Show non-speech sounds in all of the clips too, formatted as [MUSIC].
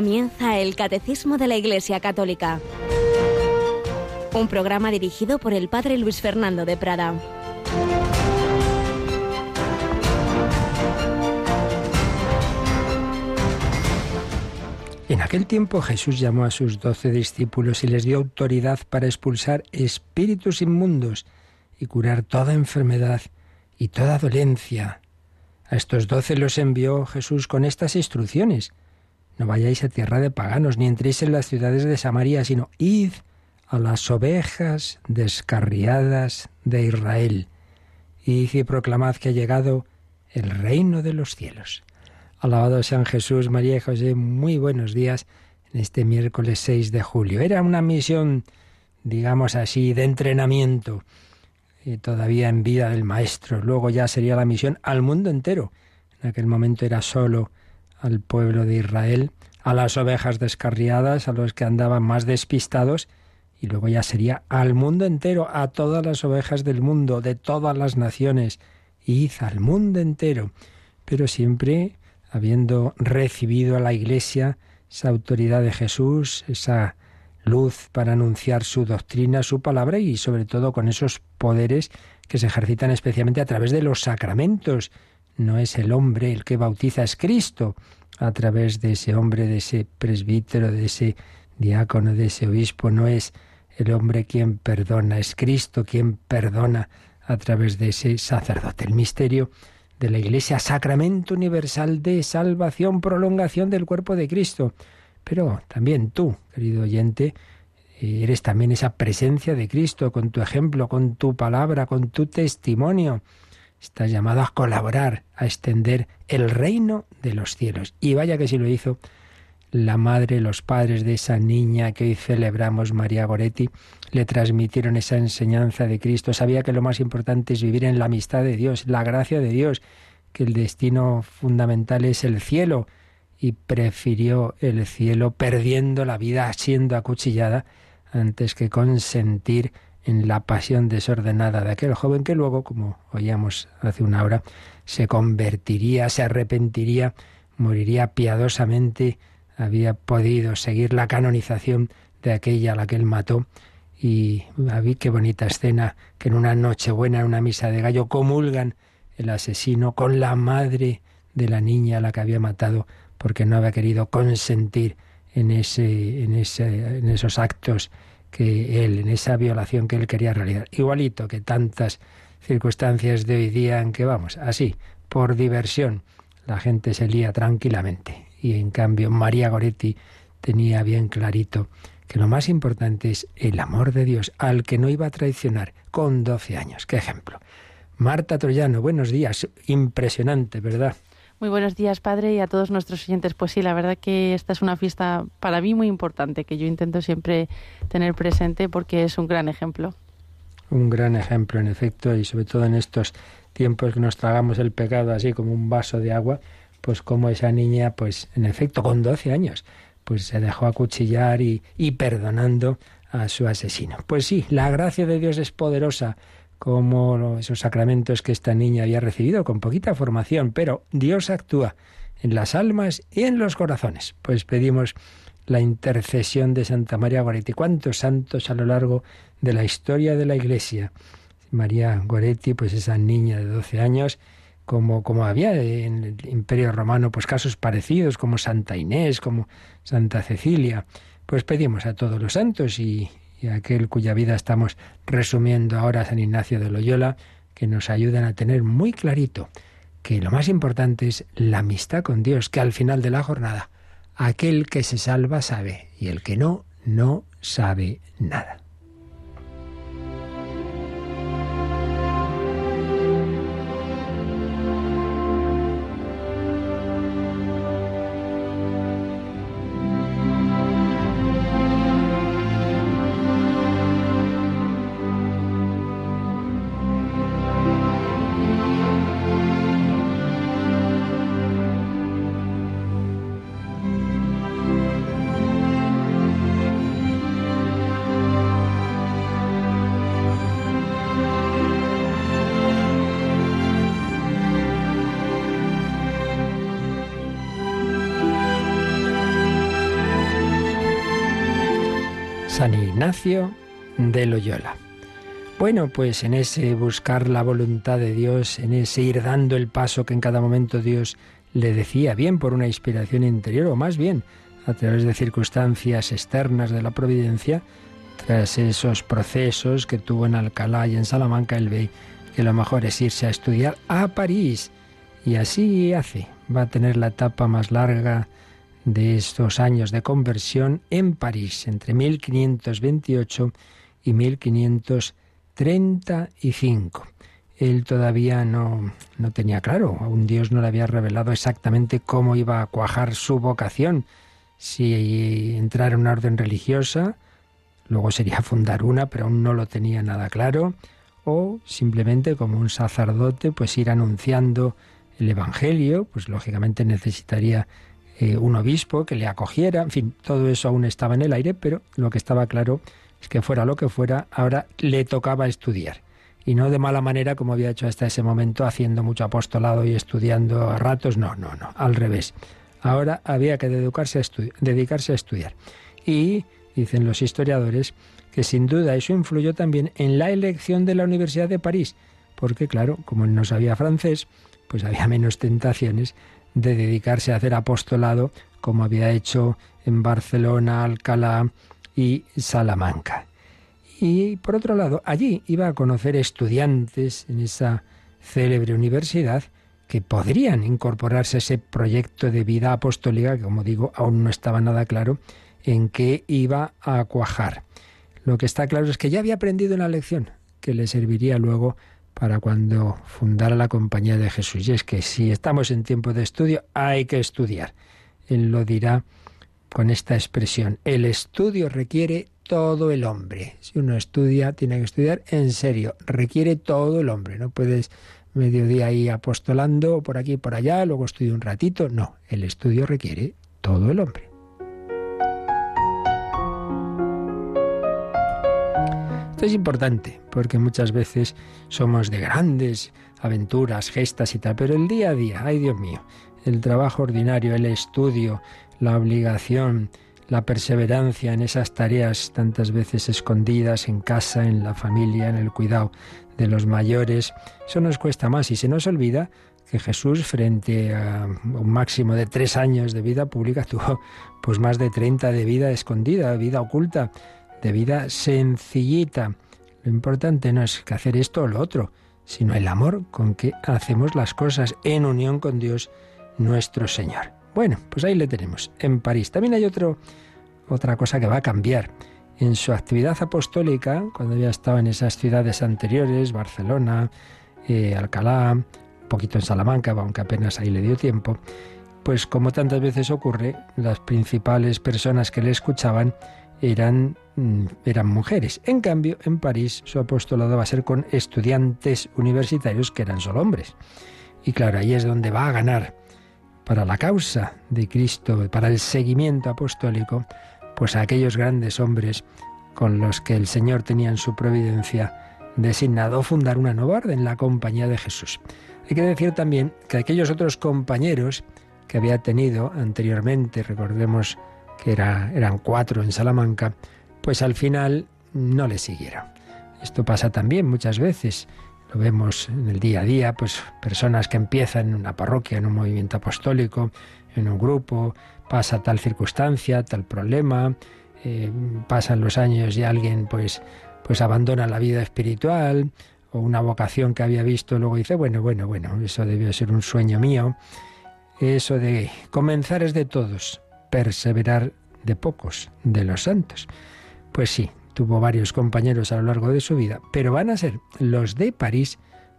Comienza el Catecismo de la Iglesia Católica, un programa dirigido por el Padre Luis Fernando de Prada. En aquel tiempo Jesús llamó a sus doce discípulos y les dio autoridad para expulsar espíritus inmundos y curar toda enfermedad y toda dolencia. A estos doce los envió Jesús con estas instrucciones. No vayáis a tierra de paganos, ni entréis en las ciudades de Samaria, sino id a las ovejas descarriadas de Israel. Id y proclamad que ha llegado el reino de los cielos. Alabado sean Jesús, María y José, muy buenos días en este miércoles 6 de julio. Era una misión, digamos así, de entrenamiento, y todavía en vida del Maestro. Luego ya sería la misión al mundo entero. En aquel momento era solo al pueblo de Israel, a las ovejas descarriadas, a los que andaban más despistados, y luego ya sería al mundo entero, a todas las ovejas del mundo, de todas las naciones, id al mundo entero, pero siempre habiendo recibido a la Iglesia esa autoridad de Jesús, esa luz para anunciar su doctrina, su palabra y sobre todo con esos poderes que se ejercitan especialmente a través de los sacramentos, no es el hombre el que bautiza, es Cristo, a través de ese hombre, de ese presbítero, de ese diácono, de ese obispo, no es el hombre quien perdona, es Cristo quien perdona a través de ese sacerdote. El misterio de la Iglesia, sacramento universal de salvación, prolongación del cuerpo de Cristo. Pero también tú, querido oyente, eres también esa presencia de Cristo con tu ejemplo, con tu palabra, con tu testimonio. Estás llamado a colaborar, a extender el reino de los cielos. Y vaya que si lo hizo la madre, los padres de esa niña que hoy celebramos, María Goretti, le transmitieron esa enseñanza de Cristo. Sabía que lo más importante es vivir en la amistad de Dios, la gracia de Dios, que el destino fundamental es el cielo, y prefirió el cielo perdiendo la vida siendo acuchillada antes que consentir en la pasión desordenada de aquel joven que luego, como oíamos hace una hora, se convertiría, se arrepentiría, moriría piadosamente, había podido seguir la canonización de aquella a la que él mató. Y vi qué bonita escena que en una noche buena, en una misa de gallo, comulgan el asesino con la madre de la niña a la que había matado porque no había querido consentir en, ese, en, ese, en esos actos que él, en esa violación que él quería realizar. Igualito que tantas circunstancias de hoy día en que vamos, así, por diversión, la gente se lía tranquilamente. Y en cambio María Goretti tenía bien clarito que lo más importante es el amor de Dios al que no iba a traicionar con 12 años. ¿Qué ejemplo? Marta Troyano, buenos días. Impresionante, ¿verdad? Muy buenos días, Padre, y a todos nuestros oyentes. Pues sí, la verdad que esta es una fiesta para mí muy importante, que yo intento siempre tener presente porque es un gran ejemplo. Un gran ejemplo, en efecto, y sobre todo en estos tiempos que nos tragamos el pecado así como un vaso de agua, pues como esa niña, pues en efecto, con 12 años, pues se dejó acuchillar y, y perdonando a su asesino. Pues sí, la gracia de Dios es poderosa como esos sacramentos que esta niña había recibido con poquita formación, pero Dios actúa en las almas y en los corazones. Pues pedimos la intercesión de Santa María Goretti. ¿Cuántos santos a lo largo de la historia de la Iglesia? María Goretti, pues esa niña de 12 años, como, como había en el Imperio Romano, pues casos parecidos, como Santa Inés, como Santa Cecilia. Pues pedimos a todos los santos y, y aquel cuya vida estamos resumiendo ahora, San Ignacio de Loyola, que nos ayudan a tener muy clarito que lo más importante es la amistad con Dios, que al final de la jornada aquel que se salva sabe y el que no, no sabe nada. Ignacio de Loyola. Bueno, pues en ese buscar la voluntad de Dios, en ese ir dando el paso que en cada momento Dios le decía, bien por una inspiración interior o más bien a través de circunstancias externas de la providencia, tras esos procesos que tuvo en Alcalá y en Salamanca, el ve que lo mejor es irse a estudiar a París. Y así hace. Va a tener la etapa más larga de estos años de conversión en París, entre 1528 y 1535. Él todavía no, no tenía claro, aún Dios no le había revelado exactamente cómo iba a cuajar su vocación, si entrar en una orden religiosa, luego sería [LAUGHS] fundar una, pero aún no lo tenía nada claro, o simplemente como un sacerdote, pues ir anunciando el Evangelio, pues lógicamente necesitaría eh, un obispo que le acogiera, en fin, todo eso aún estaba en el aire, pero lo que estaba claro es que fuera lo que fuera, ahora le tocaba estudiar. Y no de mala manera como había hecho hasta ese momento, haciendo mucho apostolado y estudiando a ratos, no, no, no, al revés. Ahora había que dedicarse a, dedicarse a estudiar. Y dicen los historiadores que sin duda eso influyó también en la elección de la Universidad de París, porque claro, como él no sabía francés, pues había menos tentaciones de dedicarse a hacer apostolado como había hecho en Barcelona, Alcalá y Salamanca. Y por otro lado, allí iba a conocer estudiantes en esa célebre universidad que podrían incorporarse a ese proyecto de vida apostólica, que como digo, aún no estaba nada claro en qué iba a cuajar. Lo que está claro es que ya había aprendido una lección que le serviría luego para cuando fundara la Compañía de Jesús. Y es que si estamos en tiempo de estudio, hay que estudiar. Él lo dirá con esta expresión. El estudio requiere todo el hombre. Si uno estudia, tiene que estudiar en serio. Requiere todo el hombre. No puedes mediodía ahí apostolando por aquí y por allá, luego estudio un ratito. No, el estudio requiere todo el hombre. Esto es importante porque muchas veces somos de grandes aventuras, gestas y tal, pero el día a día, ay Dios mío, el trabajo ordinario, el estudio, la obligación, la perseverancia en esas tareas tantas veces escondidas en casa, en la familia, en el cuidado de los mayores, eso nos cuesta más. Y se nos olvida que Jesús frente a un máximo de tres años de vida pública [LAUGHS] tuvo pues más de 30 de vida escondida, vida oculta de vida sencillita. Lo importante no es que hacer esto o lo otro, sino el amor con que hacemos las cosas en unión con Dios nuestro Señor. Bueno, pues ahí le tenemos, en París. También hay otro, otra cosa que va a cambiar. En su actividad apostólica, cuando había estado en esas ciudades anteriores, Barcelona, eh, Alcalá, un poquito en Salamanca, aunque apenas ahí le dio tiempo, pues como tantas veces ocurre, las principales personas que le escuchaban eran, eran mujeres. En cambio, en París su apostolado va a ser con estudiantes universitarios que eran solo hombres. Y claro, ahí es donde va a ganar para la causa de Cristo, para el seguimiento apostólico, pues a aquellos grandes hombres con los que el Señor tenía en su providencia designado fundar una nueva orden, la Compañía de Jesús. Hay que decir también que aquellos otros compañeros que había tenido anteriormente, recordemos que era, eran cuatro en Salamanca, pues al final no le siguieron. Esto pasa también muchas veces. Lo vemos en el día a día, pues personas que empiezan en una parroquia, en un movimiento apostólico, en un grupo, pasa tal circunstancia, tal problema, eh, pasan los años y alguien pues, pues abandona la vida espiritual o una vocación que había visto, luego dice, bueno, bueno, bueno, eso debió ser un sueño mío. Eso de comenzar es de todos, perseverar de pocos, de los santos. Pues sí, tuvo varios compañeros a lo largo de su vida, pero van a ser los de París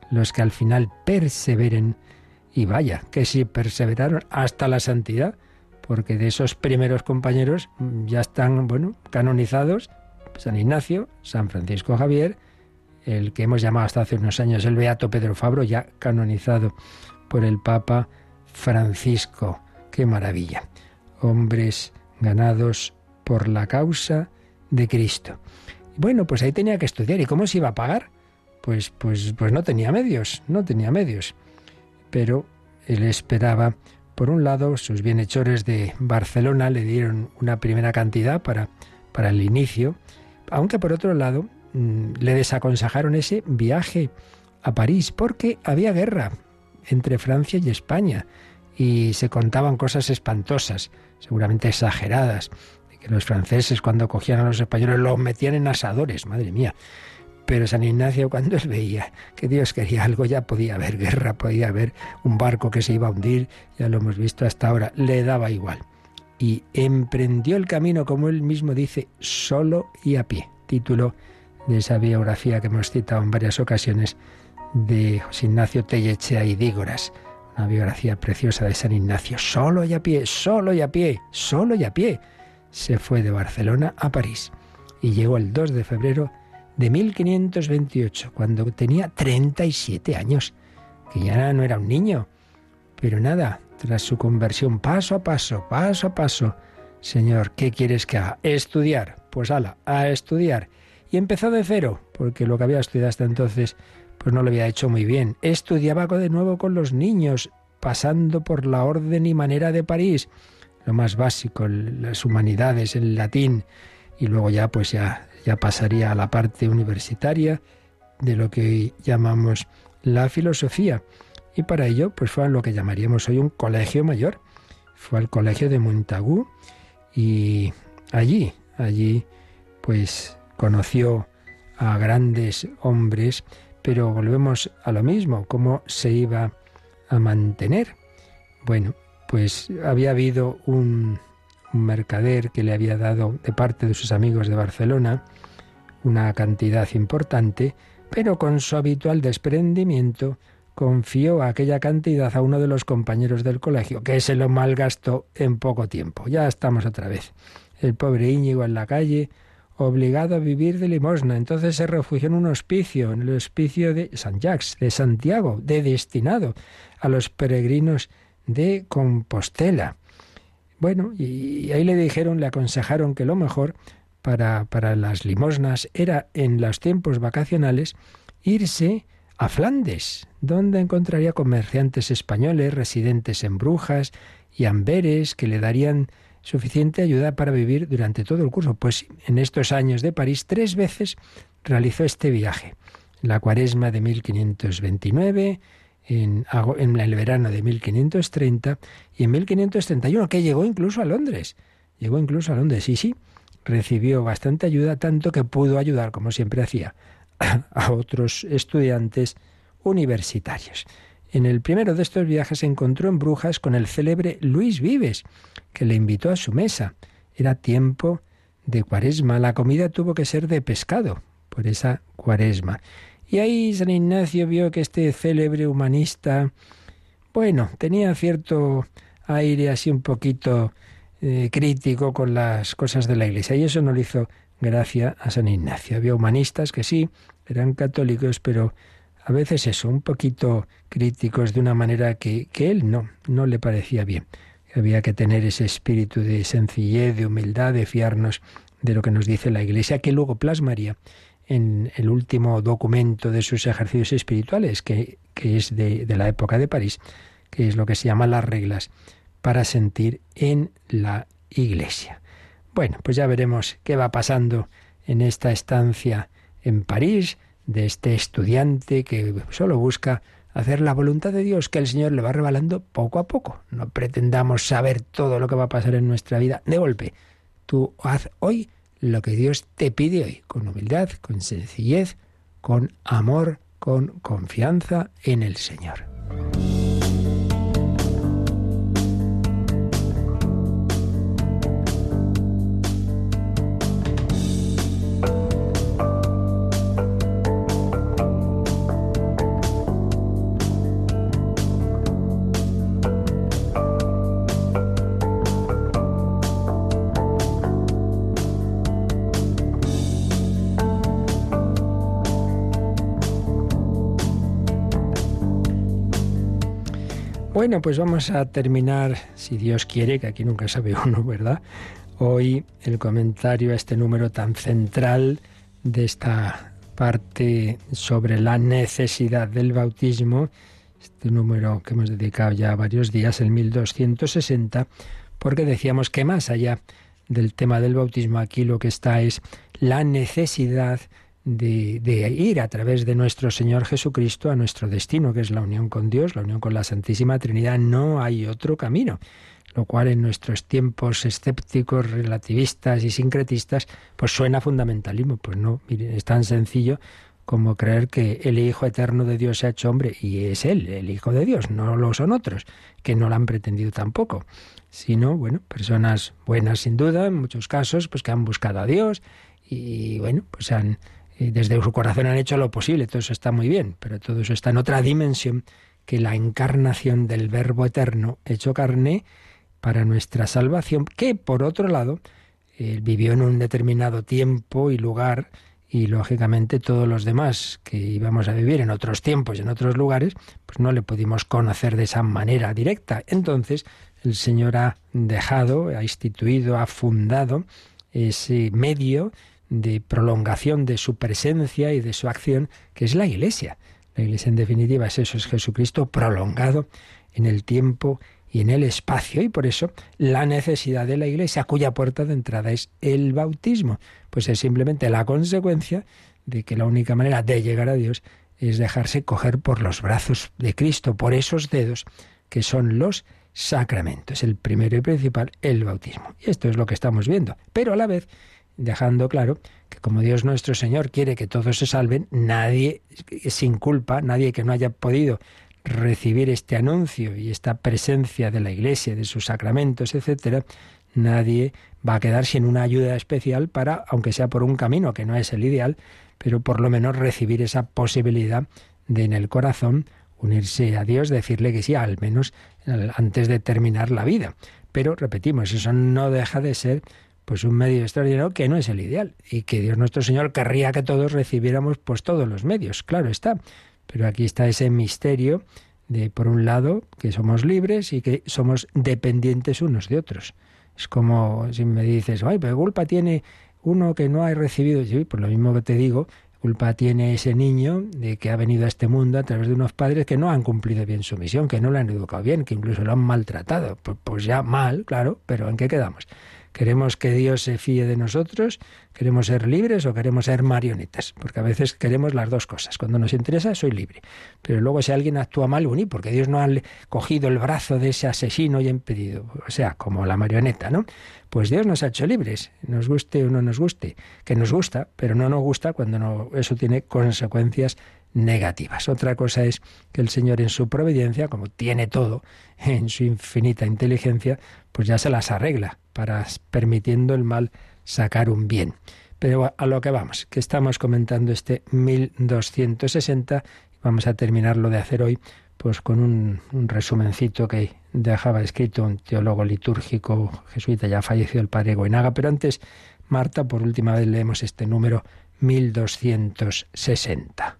los que al final perseveren y vaya, que si perseveraron hasta la santidad, porque de esos primeros compañeros ya están, bueno, canonizados San Ignacio, San Francisco Javier, el que hemos llamado hasta hace unos años el Beato Pedro Fabro, ya canonizado por el Papa Francisco. ¡Qué maravilla! hombres ganados por la causa de Cristo. Bueno, pues ahí tenía que estudiar. ¿Y cómo se iba a pagar? Pues, pues, pues no tenía medios, no tenía medios. Pero él esperaba, por un lado, sus bienhechores de Barcelona le dieron una primera cantidad para, para el inicio, aunque por otro lado mm, le desaconsejaron ese viaje a París porque había guerra entre Francia y España y se contaban cosas espantosas, seguramente exageradas, que los franceses cuando cogían a los españoles los metían en asadores, madre mía. Pero San Ignacio cuando él veía que Dios quería algo, ya podía haber guerra, podía haber un barco que se iba a hundir, ya lo hemos visto hasta ahora, le daba igual. Y emprendió el camino, como él mismo dice, solo y a pie. Título de esa biografía que hemos citado en varias ocasiones de José Ignacio Tellechea y Dígoras. Una biografía preciosa de San Ignacio. Solo y a pie, solo y a pie, solo y a pie. Se fue de Barcelona a París y llegó el 2 de febrero de 1528, cuando tenía 37 años, que ya no era un niño. Pero nada, tras su conversión paso a paso, paso a paso, Señor, ¿qué quieres que haga? Estudiar. Pues ala, a estudiar. Y empezó de cero, porque lo que había estudiado hasta entonces, pues no lo había hecho muy bien. Estudiaba de nuevo con los niños, pasando por la orden y manera de París, lo más básico, las humanidades, el latín, y luego ya pues ya ya pasaría a la parte universitaria de lo que hoy llamamos la filosofía. Y para ello, pues fue a lo que llamaríamos hoy un colegio mayor. Fue al colegio de Montagu y allí, allí, pues conoció a grandes hombres, pero volvemos a lo mismo, cómo se iba a mantener. Bueno, pues había habido un, mercader que le había dado de parte de sus amigos de Barcelona una cantidad importante, pero con su habitual desprendimiento confió aquella cantidad a uno de los compañeros del colegio, que se lo malgastó en poco tiempo. Ya estamos otra vez. El pobre Íñigo en la calle, obligado a vivir de limosna. Entonces se refugió en un hospicio, en el hospicio de San Jacques, de Santiago, de destinado a los peregrinos de Compostela. Bueno, y ahí le dijeron, le aconsejaron que lo mejor para, para las limosnas era en los tiempos vacacionales irse a Flandes, donde encontraría comerciantes españoles residentes en Brujas y Amberes que le darían suficiente ayuda para vivir durante todo el curso. Pues en estos años de París tres veces realizó este viaje. la cuaresma de 1529, en, el verano de 1530 y en 1531, que llegó incluso a Londres. Llegó incluso a Londres, sí, sí. Recibió bastante ayuda, tanto que pudo ayudar, como siempre hacía, [COUGHS] a otros estudiantes universitarios. En el primero de estos viajes se encontró en Brujas con el célebre Luis Vives, que le invitó a su mesa. Era tiempo de cuaresma. La comida tuvo que ser de pescado por esa cuaresma. Y ahí San Ignacio vio que este célebre humanista, bueno, tenía cierto aire así un poquito eh, crítico con las cosas de la Iglesia. Y eso no le hizo gracia a San Ignacio. Había humanistas que sí, eran católicos, pero a veces eso, un poquito críticos de una manera que, que él no, no le parecía bien. Había que tener ese espíritu de sencillez, de humildad, de fiarnos de lo que nos dice la Iglesia, que luego plasmaría en el último documento de sus ejercicios espirituales, que, es de, de la época de París, que es lo que se llama las reglas para sentir en la Iglesia. Bueno, pues ya veremos qué va pasando en esta estancia en París de este estudiante que solo busca hacer la voluntad de Dios que el Señor le va revelando poco a poco. No pretendamos saber todo lo que va a pasar en nuestra vida de golpe. Tú haz hoy lo que Dios te pide hoy, con humildad, con sencillez, con amor, con confianza en el Señor. Bueno, pues vamos a terminar, si Dios quiere, que aquí nunca sabe uno, ¿verdad? Hoy el comentario a este número tan central de esta parte sobre la necesidad del bautismo, este número que hemos dedicado ya varios días, el 1260, porque decíamos que más allá del tema del bautismo aquí lo que está es la necesidad de, de, ir a través de nuestro Señor Jesucristo a nuestro destino, que es la unión con Dios, la unión con la Santísima Trinidad. No hay otro camino lo cual en nuestros tiempos escépticos, relativistas y sincretistas, pues suena fundamentalismo. Pues no, miren, es tan sencillo como creer que el Hijo Eterno de Dios se ha hecho hombre y es Él, el Hijo de Dios, no lo son otros, que no lo han pretendido tampoco, sino, bueno, personas buenas sin duda, en muchos casos, pues que han buscado a Dios y, bueno, pues han, desde su corazón han hecho lo posible, todo eso está muy bien, pero todo eso está en otra dimensión que la encarnación del Verbo Eterno hecho carne, para nuestra salvación, que por otro lado él vivió en un determinado tiempo y lugar y lógicamente todos los demás que íbamos a vivir en otros tiempos y en otros lugares, pues no le pudimos conocer de esa manera directa. Entonces el Señor ha dejado, ha instituido, ha fundado ese medio de prolongación de su presencia y de su acción, que es la Iglesia. La Iglesia en definitiva es eso, es Jesucristo prolongado en el tiempo y en el espacio, y por eso la necesidad de la Iglesia, cuya puerta de entrada es el bautismo, pues es simplemente la consecuencia de que la única manera de llegar a Dios es dejarse coger por los brazos de Cristo, por esos dedos que son los sacramentos. El primero y principal, el bautismo. Y esto es lo que estamos viendo. Pero a la vez, dejando claro que como Dios nuestro Señor quiere que todos se salven, nadie sin culpa, nadie que no haya podido recibir este anuncio y esta presencia de la Iglesia, de sus sacramentos, etcétera, nadie va a quedar sin una ayuda especial para, aunque sea por un camino que no es el ideal, pero por lo menos recibir esa posibilidad de en el corazón unirse a Dios, decirle que sí, al menos antes de terminar la vida. Pero repetimos, eso no deja de ser pues un medio extraordinario que no es el ideal y que Dios nuestro Señor querría que todos recibiéramos pues todos los medios, claro está. Pero aquí está ese misterio de, por un lado, que somos libres y que somos dependientes unos de otros. Es como si me dices, ay, pero culpa tiene uno que no ha recibido. Sí, por lo mismo que te digo, culpa tiene ese niño de que ha venido a este mundo a través de unos padres que no han cumplido bien su misión, que no lo han educado bien, que incluso lo han maltratado. Pues, pues ya mal, claro, pero ¿en qué quedamos? ¿Queremos que Dios se fíe de nosotros? ¿Queremos ser libres o queremos ser marionetas? Porque a veces queremos las dos cosas. Cuando nos interesa, soy libre. Pero luego si alguien actúa mal, uní, porque Dios no ha cogido el brazo de ese asesino y ha impedido. O sea, como la marioneta, ¿no? Pues Dios nos ha hecho libres, nos guste o no nos guste. Que nos gusta, pero no nos gusta cuando no, eso tiene consecuencias negativas. Otra cosa es que el Señor en su providencia, como tiene todo, en su infinita inteligencia, pues ya se las arregla para permitiendo el mal sacar un bien. Pero a lo que vamos, que estamos comentando este 1260 y vamos a terminarlo de hacer hoy pues con un, un, resumencito que dejaba escrito un teólogo litúrgico jesuita ya fallecido el padre Goenaga, pero antes Marta por última vez leemos este número 1260.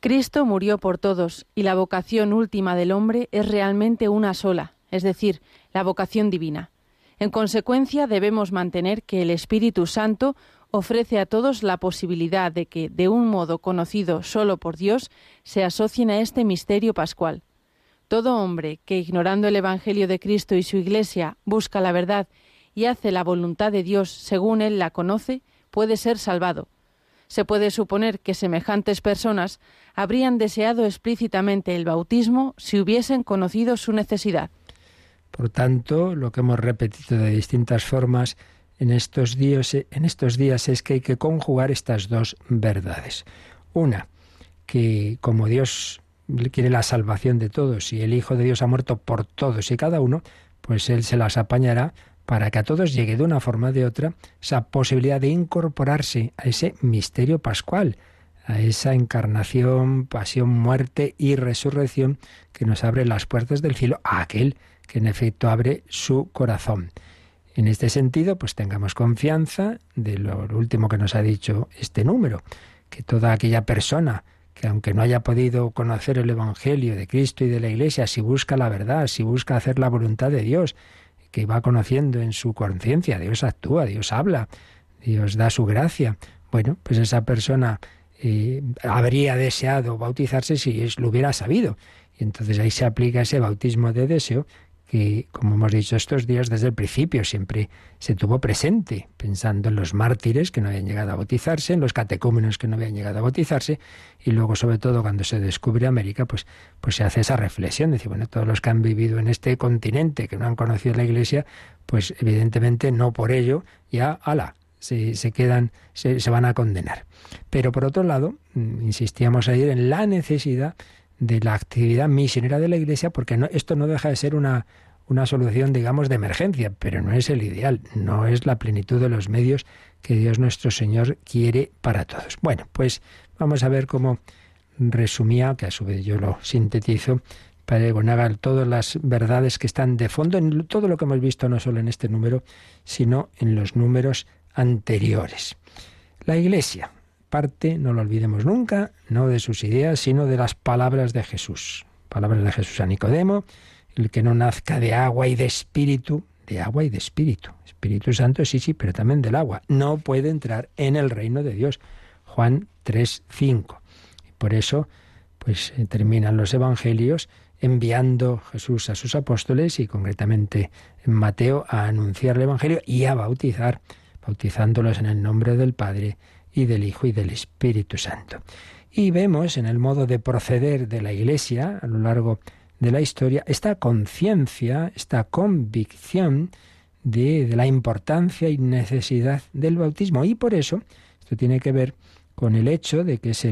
Cristo murió por todos y la vocación última del hombre es realmente una sola, es decir, la vocación divina. En consecuencia, debemos mantener que el Espíritu Santo ofrece a todos la posibilidad de que, de un modo conocido solo por Dios, se asocien a este misterio pascual. Todo hombre que, ignorando el Evangelio de Cristo y su Iglesia, busca la verdad y hace la voluntad de Dios según él la conoce, puede ser salvado. Se puede suponer que semejantes personas habrían deseado explícitamente el bautismo si hubiesen conocido su necesidad. Por tanto, lo que hemos repetido de distintas formas en estos días, en estos días es que hay que conjugar estas dos verdades. Una, que como Dios quiere la salvación de todos y el Hijo de Dios ha muerto por todos y cada uno, pues Él se las apañará para que a todos llegue de una forma o de otra esa posibilidad de incorporarse a ese misterio pascual, a esa encarnación, pasión, muerte y resurrección que nos abre las puertas del cielo a aquel que en efecto abre su corazón. En este sentido, pues tengamos confianza de lo último que nos ha dicho este número, que toda aquella persona que aunque no haya podido conocer el Evangelio de Cristo y de la Iglesia, si busca la verdad, si busca hacer la voluntad de Dios, que va conociendo en su conciencia, Dios actúa, Dios habla, Dios da su gracia. Bueno, pues esa persona eh, habría deseado bautizarse si lo hubiera sabido. Y entonces ahí se aplica ese bautismo de deseo que, como hemos dicho estos días, desde el principio siempre se tuvo presente, pensando en los mártires que no habían llegado a bautizarse, en los catecúmenos que no habían llegado a bautizarse, y luego, sobre todo, cuando se descubre América, pues, pues se hace esa reflexión, decir, bueno, todos los que han vivido en este continente, que no han conocido la Iglesia, pues evidentemente no por ello, ya, ala, se, se quedan, se, se van a condenar. Pero por otro lado, mm, insistíamos ayer en la necesidad de la actividad misionera de la Iglesia, porque no, esto no deja de ser una, una solución, digamos, de emergencia, pero no es el ideal, no es la plenitud de los medios que Dios nuestro Señor quiere para todos. Bueno, pues vamos a ver cómo resumía, que a su vez yo lo sintetizo, para Gonaga todas las verdades que están de fondo en todo lo que hemos visto, no solo en este número, sino en los números anteriores. La Iglesia, parte, no lo olvidemos nunca, no de sus ideas, sino de las palabras de Jesús. Palabras de Jesús a Nicodemo, el que no nazca de agua y de espíritu, de agua y de espíritu. Espíritu Santo sí, sí, pero también del agua. No puede entrar en el reino de Dios. Juan 3, 5. Y por eso, pues eh, terminan los evangelios enviando Jesús a sus apóstoles y concretamente en Mateo a anunciar el evangelio y a bautizar, bautizándolos en el nombre del Padre y del Hijo y del Espíritu Santo. Y vemos en el modo de proceder de la Iglesia a lo largo de la historia esta conciencia, esta convicción de, la importancia y necesidad del bautismo. Y por eso esto tiene que ver con el hecho de que es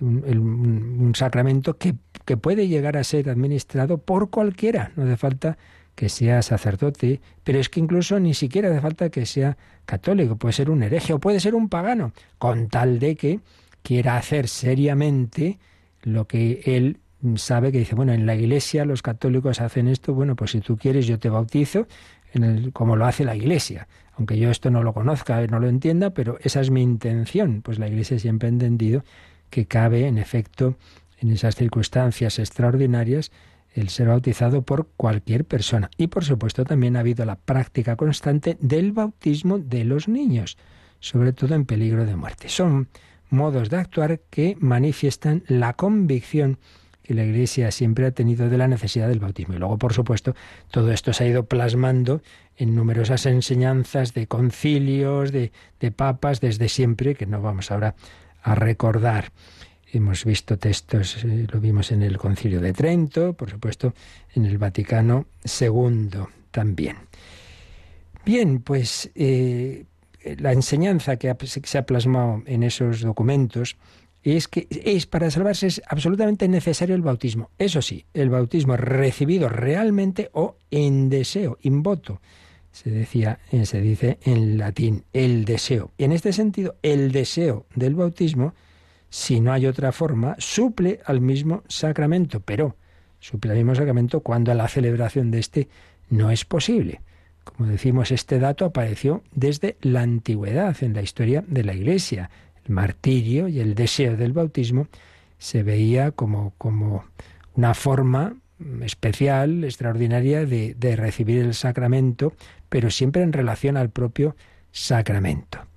un, sacramento que puede llegar a ser administrado por cualquiera. No hace falta que sea sacerdote, pero es que incluso ni siquiera hace falta que sea católico, puede ser un hereje o puede ser un pagano, con tal de que quiera hacer seriamente lo que él sabe que dice, bueno, en la iglesia los católicos hacen esto, bueno, pues si tú quieres yo te bautizo en el, como lo hace la iglesia, aunque yo esto no lo conozca, no lo entienda, pero esa es mi intención, pues la iglesia siempre ha entendido que cabe, en efecto, en esas circunstancias extraordinarias, el ser bautizado por cualquier persona. Y por supuesto también ha habido la práctica constante del bautismo de los niños, sobre todo en peligro de muerte. Son modos de actuar que manifiestan la convicción que la Iglesia siempre ha tenido de la necesidad del bautismo. Y luego, por supuesto, todo esto se ha ido plasmando en numerosas enseñanzas de concilios, de, de papas, desde siempre, que no vamos ahora a recordar. Hemos visto textos, eh, lo vimos en el Concilio de Trento, por supuesto, en el Vaticano II también. Bien, pues eh, la enseñanza que, se ha plasmado en esos documentos es que es para salvarse es absolutamente necesario el bautismo. Eso sí, el bautismo recibido realmente o en deseo, in voto. Se decía, eh, se dice en latín, el deseo. Y en este sentido, el deseo del bautismo si no hay otra forma, suple al mismo sacramento, pero suple al mismo sacramento cuando la celebración de este no es posible. Como decimos, este dato apareció desde la antigüedad en la historia de la Iglesia. El martirio y el deseo del bautismo se veía como, como una forma especial, extraordinaria de, de recibir el sacramento, pero siempre en relación al propio sacramento.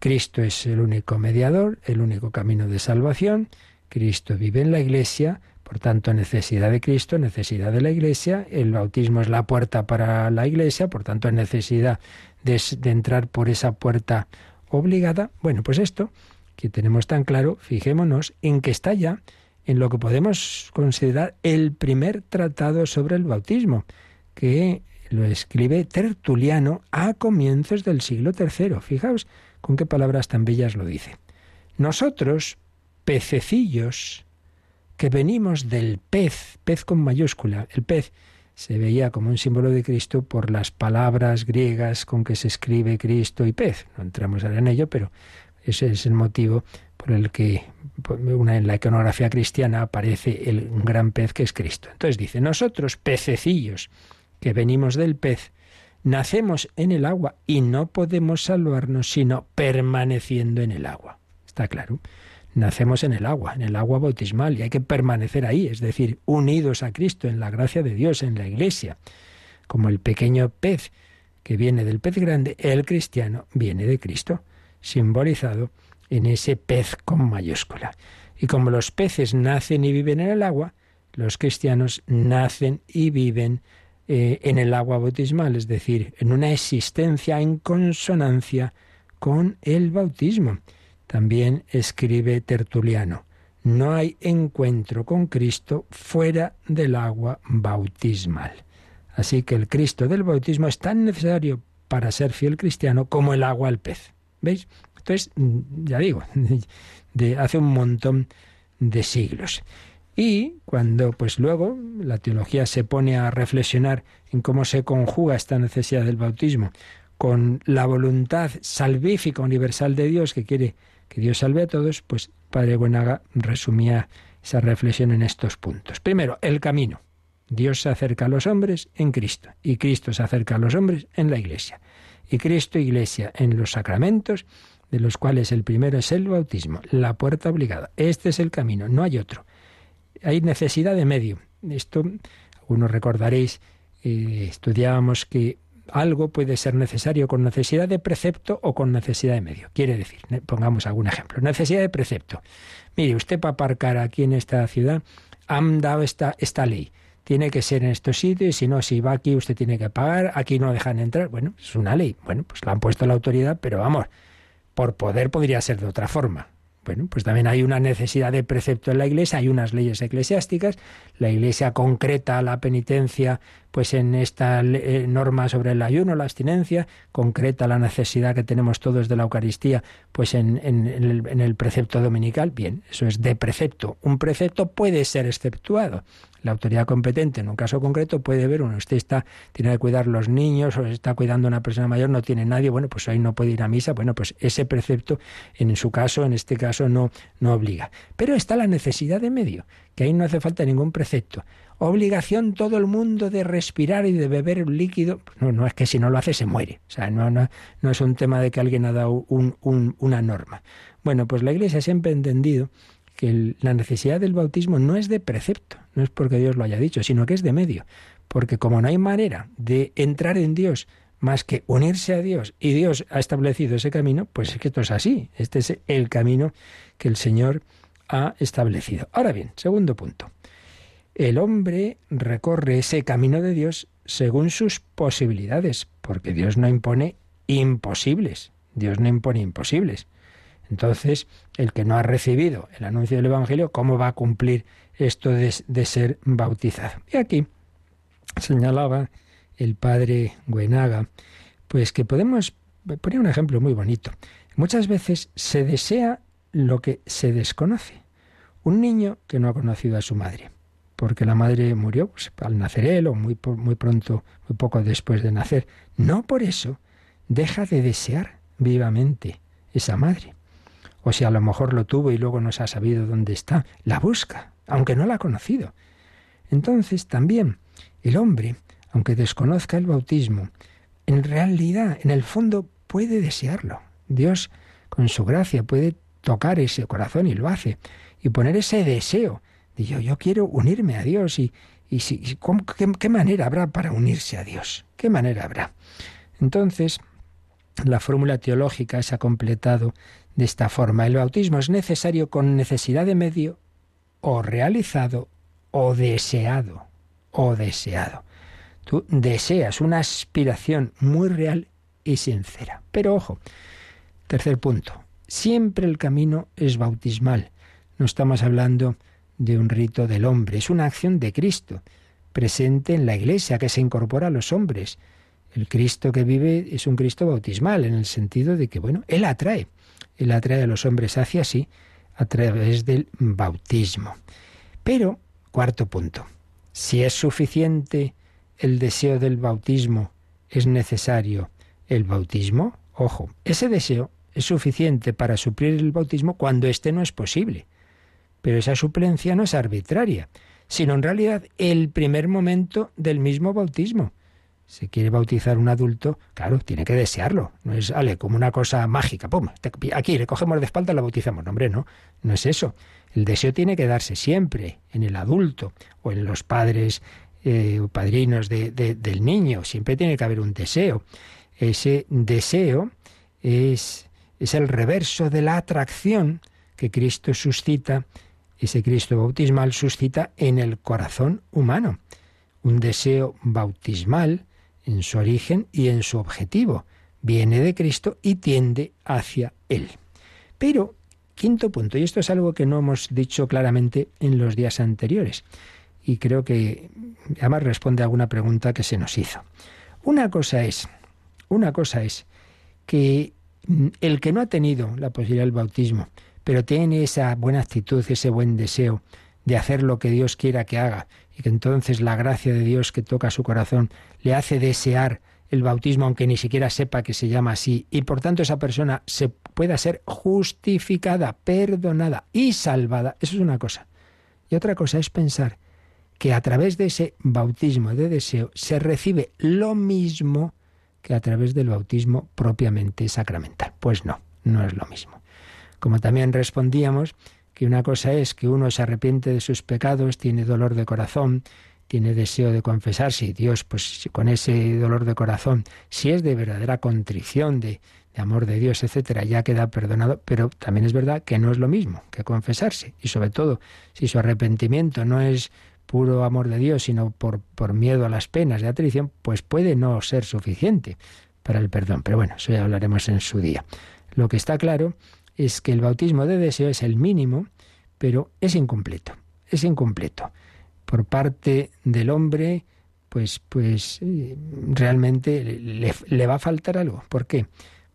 Cristo es el único mediador, el único camino de salvación. Cristo vive en la Iglesia, por tanto, necesidad de Cristo, necesidad de la Iglesia. El bautismo es la puerta para la Iglesia, por tanto, necesidad de, entrar por esa puerta obligada. Bueno, pues esto que tenemos tan claro, fijémonos en que está ya en lo que podemos considerar el primer tratado sobre el bautismo, que lo escribe Tertuliano a comienzos del siglo III. Fijaos con qué palabras tan bellas lo dice. Nosotros, pececillos, que venimos del pez, pez con mayúscula, el pez se veía como un símbolo de Cristo por las palabras griegas con que se escribe Cristo y pez. No entramos ahora en ello, pero ese es el motivo por el que una, en la iconografía cristiana aparece el gran pez que es Cristo. Entonces dice, nosotros, pececillos, que venimos del pez, Nacemos en el agua y no podemos salvarnos sino permaneciendo en el agua. Está claro. Nacemos en el agua, en el agua bautismal, y hay que permanecer ahí, es decir, unidos a Cristo en la gracia de Dios, en la Iglesia. Como el pequeño pez que viene del pez grande, el cristiano viene de Cristo, simbolizado en ese pez con mayúscula. Y como los peces nacen y viven en el agua, los cristianos nacen y viven eh, en el agua bautismal, es decir, en una existencia en consonancia con el bautismo. También escribe Tertuliano, no hay encuentro con Cristo fuera del agua bautismal. Así que el Cristo del bautismo es tan necesario para ser fiel cristiano como el agua al pez. ¿Veis? Entonces, ya digo, [LAUGHS] de hace un montón de siglos. Y cuando pues luego la teología se pone a reflexionar en cómo se conjuga esta necesidad del bautismo con la voluntad salvífica universal de Dios que quiere que Dios salve a todos, pues Padre Buenaga resumía esa reflexión en estos puntos. Primero, el camino. Dios se acerca a los hombres en Cristo y Cristo se acerca a los hombres en la Iglesia. Y Cristo Iglesia en los sacramentos, de los cuales el primero es el bautismo, la puerta obligada. Este es el camino, no hay otro. Hay necesidad de medio. Esto, algunos recordaréis, eh, estudiábamos que algo puede ser necesario con necesidad de precepto o con necesidad de medio. Quiere decir, pongamos algún ejemplo. Necesidad de precepto. Mire, usted para aparcar aquí en esta ciudad han dado esta, esta ley. Tiene que ser en estos sitios y si no, si va aquí usted tiene que pagar, aquí no dejan entrar. Bueno, es una ley. Bueno, pues la han puesto la autoridad, pero vamos, por poder podría ser de otra forma. Bueno, pues también hay una necesidad de precepto en la Iglesia, hay unas leyes eclesiásticas, la Iglesia concreta la penitencia pues en esta eh, norma sobre el ayuno, la abstinencia, concreta la necesidad que tenemos todos de la Eucaristía pues en, el, en el precepto dominical. Bien, eso es de precepto. Un precepto puede ser exceptuado la autoridad competente en un caso concreto puede ver, uno, usted está, tiene que cuidar los niños o está cuidando a una persona mayor, no tiene nadie, bueno, pues hoy no puede ir a misa, bueno, pues ese precepto en su caso, en este caso, no, no obliga. Pero está la necesidad de medio, que ahí no hace falta ningún precepto. Obligación todo el mundo de respirar y de beber líquido. No, no es que si no lo hace se muere. O sea, no, no, no es un tema de que alguien ha dado un, un, una norma. Bueno, pues la Iglesia siempre ha entendido que la necesidad del bautismo no es de precepto, no es porque Dios lo haya dicho, sino que es de medio. Porque como no hay manera de entrar en Dios más que unirse a Dios y Dios ha establecido ese camino, pues es que esto es así. Este es el camino que el Señor ha establecido. Ahora bien, segundo punto. El hombre recorre ese camino de Dios según sus posibilidades, porque Dios no impone imposibles. Dios no impone imposibles. Entonces, el que no ha recibido el anuncio del Evangelio, ¿cómo va a cumplir esto de, ser bautizado? Y aquí señalaba el padre Guenaga, pues que podemos poner un ejemplo muy bonito. Muchas veces se desea lo que se desconoce. Un niño que no ha conocido a su madre, porque la madre murió pues, al nacer él o muy, muy pronto, muy poco después de nacer, no por eso deja de desear vivamente esa madre o si a lo mejor lo tuvo y luego no se ha sabido dónde está, la busca, aunque no la ha conocido. Entonces también el hombre, aunque desconozca el bautismo, en realidad, en el fondo, puede desearlo. Dios, con su gracia, puede tocar ese corazón y lo hace, y poner ese deseo de yo, yo quiero unirme a Dios y, y si, qué, ¿qué manera habrá para unirse a Dios? ¿Qué manera habrá? Entonces, la fórmula teológica se ha completado de esta forma. El bautismo es necesario con necesidad de medio o realizado o deseado o deseado. Tú deseas una aspiración muy real y sincera. Pero ojo, tercer punto, siempre el camino es bautismal. No estamos hablando de un rito del hombre, es una acción de Cristo, presente en la Iglesia, que se incorpora a los hombres. El Cristo que vive es un Cristo bautismal, en el sentido de que, bueno, Él atrae. Él atrae a los hombres hacia sí a través del bautismo. Pero, cuarto punto, si es suficiente el deseo del bautismo, es necesario el bautismo, ojo, ese deseo es suficiente para suplir el bautismo cuando éste no es posible. Pero esa suplencia no es arbitraria, sino en realidad el primer momento del mismo bautismo se quiere bautizar un adulto, claro, tiene que desearlo. No es, ale, como una cosa mágica, pum, aquí le cogemos de espalda y la bautizamos. No, hombre, no, no es eso. El deseo tiene que darse siempre en el adulto o en los padres eh, o padrinos del niño. Siempre tiene que haber un deseo. Ese deseo es, es el reverso de la atracción que Cristo suscita, ese Cristo bautismal suscita en el corazón humano un deseo bautismal en su origen y en su objetivo. Viene de Cristo y tiende hacia Él. Pero, quinto punto, y esto es algo que no hemos dicho claramente en los días anteriores, y creo que además responde a alguna pregunta que se nos hizo. Una cosa es, una cosa es que el que no ha tenido la posibilidad del bautismo, pero tiene esa buena actitud, ese buen deseo de hacer lo que Dios quiera que haga, y que entonces la gracia de Dios que toca su corazón le hace desear el bautismo aunque ni siquiera sepa que se llama así, y por tanto esa persona se pueda ser justificada, perdonada y salvada, eso es una cosa. Y otra cosa es pensar que a través de ese bautismo de deseo se recibe lo mismo que a través del bautismo propiamente sacramental. Pues no, no es lo mismo. Como también respondíamos que una cosa es que uno se arrepiente de sus pecados, tiene dolor de corazón, tiene deseo de confesarse y Dios, pues con ese dolor de corazón, si es de verdadera contrición, de, de amor de Dios, etcétera, ya queda perdonado, pero también es verdad que no es lo mismo que confesarse. Y sobre todo, si su arrepentimiento no es puro amor de Dios, sino por, por miedo a las penas de atrición, pues puede no ser suficiente para el perdón. Pero bueno, eso ya hablaremos en su día. Lo que está claro es que el bautismo de deseo es el mínimo, pero es incompleto. Es incompleto. Por parte del hombre, pues, pues eh, realmente le, le va a faltar algo. ¿Por qué?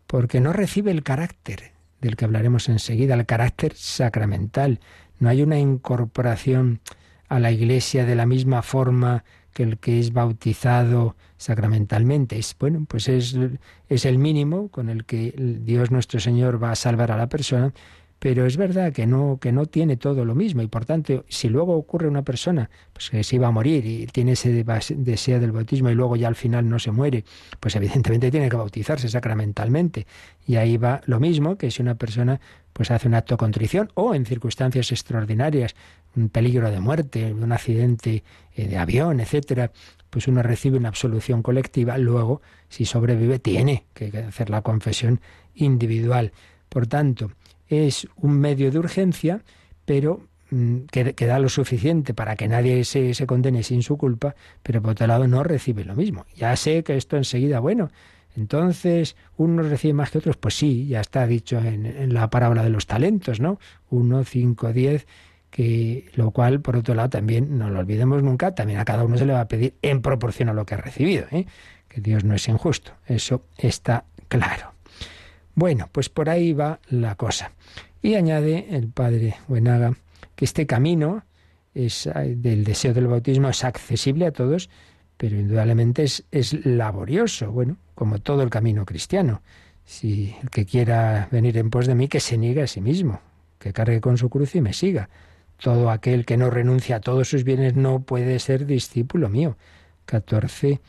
Porque no recibe el carácter del que hablaremos enseguida, el carácter sacramental. No hay una incorporación a la Iglesia de la misma forma que el que es bautizado sacramentalmente. Es, bueno, pues es, es el mínimo con el que Dios nuestro Señor va a salvar a la persona, pero es verdad que no, que no tiene todo lo mismo y por tanto, si luego ocurre una persona pues que se iba a morir y tiene ese deseo del bautismo y luego ya al final no se muere, pues evidentemente tiene que bautizarse sacramentalmente. Y ahí va lo mismo que si una persona pues hace un acto de contrición o en circunstancias extraordinarias, un peligro de muerte, un accidente eh, de avión, etcétera, pues uno recibe una absolución colectiva, luego si sobrevive tiene que hacer la confesión individual. Por tanto, es un medio de urgencia, pero mm, que, da lo suficiente para que nadie se, se, condene sin su culpa, pero por otro lado no recibe lo mismo. Ya sé que esto enseguida, bueno, entonces unos recibe más que otros, pues sí, ya está dicho en, la parábola de los talentos, ¿no? Uno, cinco, diez, que lo cual, por otro lado, también no lo olvidemos nunca, también a cada uno se le va a pedir en proporción a lo que ha recibido, ¿eh? que Dios no es injusto, eso está claro. Bueno, pues por ahí va la cosa. Y añade el padre Buenaga que este camino es, del deseo del bautismo es accesible a todos, pero indudablemente es laborioso, bueno, como todo el camino cristiano. Si el que quiera venir en pos de mí, que se niegue a sí mismo, que cargue con su cruz y me siga. Todo aquel que no renuncia a todos sus bienes no puede ser discípulo mío. 14,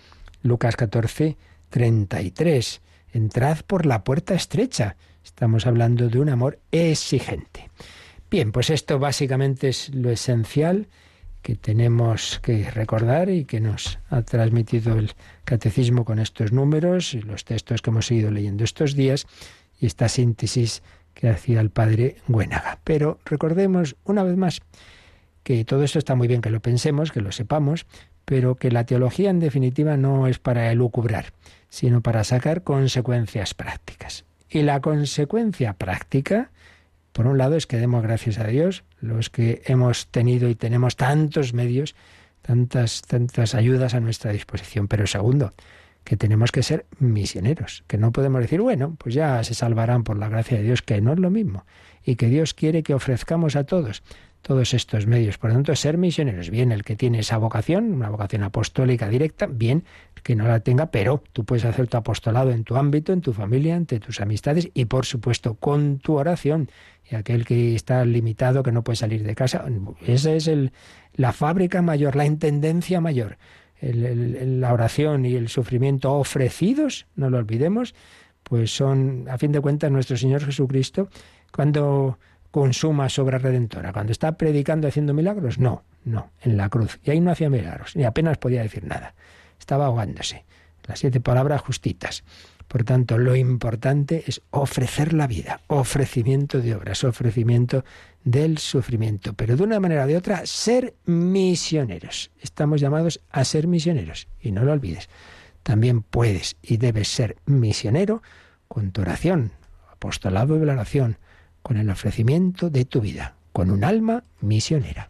Lucas 14, 33 entrad por la puerta estrecha. Estamos hablando de un amor exigente. Bien, pues esto básicamente es lo esencial que tenemos que recordar y que nos ha transmitido el catecismo con estos números y los textos que hemos ido leyendo estos días y esta síntesis que hacía el padre Buenaga. Pero recordemos una vez más que todo esto está muy bien que lo pensemos, que lo sepamos, pero que la teología en definitiva no es para elucubrar, sino para sacar consecuencias prácticas. Y la consecuencia práctica, por un lado, es que demos gracias a Dios, los que hemos tenido y tenemos tantos medios, tantas, tantas ayudas a nuestra disposición. Pero segundo, que tenemos que ser misioneros, que no podemos decir, bueno, pues ya se salvarán por la gracia de Dios, que no es lo mismo, y que Dios quiere que ofrezcamos a todos todos estos medios. Por lo tanto, ser misioneros, bien el que tiene esa vocación, una vocación apostólica directa, bien que no la tenga, pero tú puedes hacer tu apostolado en tu ámbito, en tu familia, ante tus amistades y por supuesto con tu oración. Y aquel que está limitado, que no puede salir de casa, esa es el, la fábrica mayor, la intendencia mayor. la oración y el sufrimiento ofrecidos, no lo olvidemos, pues son, a fin de cuentas, nuestro Señor Jesucristo, cuando consuma obra redentora. Cuando está predicando haciendo milagros, no, no, en la cruz. Y ahí no hacía milagros, ni apenas podía decir nada. Estaba ahogándose. Las siete palabras justitas. Por tanto, lo importante es ofrecer la vida, ofrecimiento de obras, ofrecimiento del sufrimiento, pero de una manera o de otra, ser misioneros. Estamos llamados a ser misioneros, y no lo olvides. También puedes y debes ser misionero con tu oración, apostolado de la oración, con el ofrecimiento de tu vida, con un alma misionera.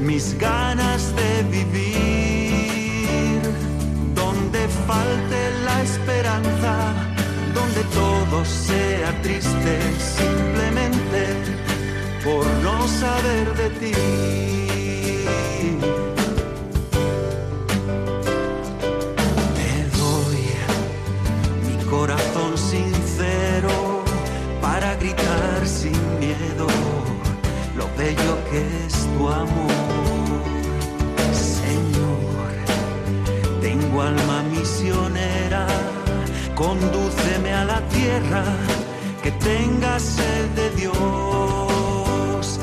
mis ganas de vivir. Donde falte la esperanza, donde todo sea triste, simplemente por no saber de ti. Te doy mi corazón sincero para gritar sin miedo lo bello que es tu amor. Alma misionera, condúceme a la tierra que tenga sed de Dios.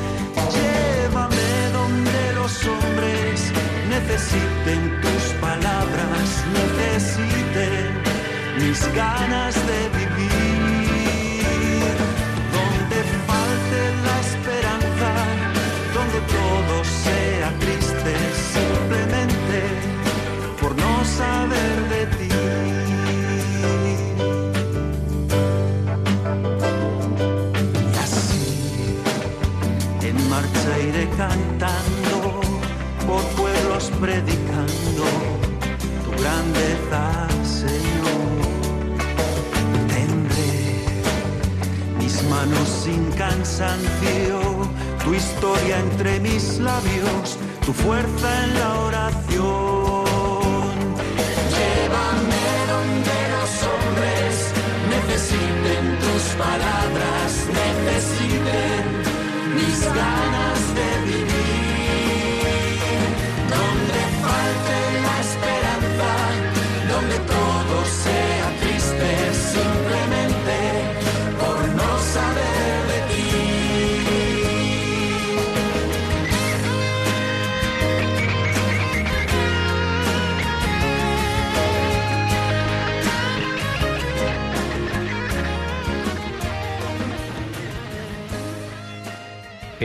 Llévame donde los hombres necesiten tus palabras, necesiten mis ganas de vivir.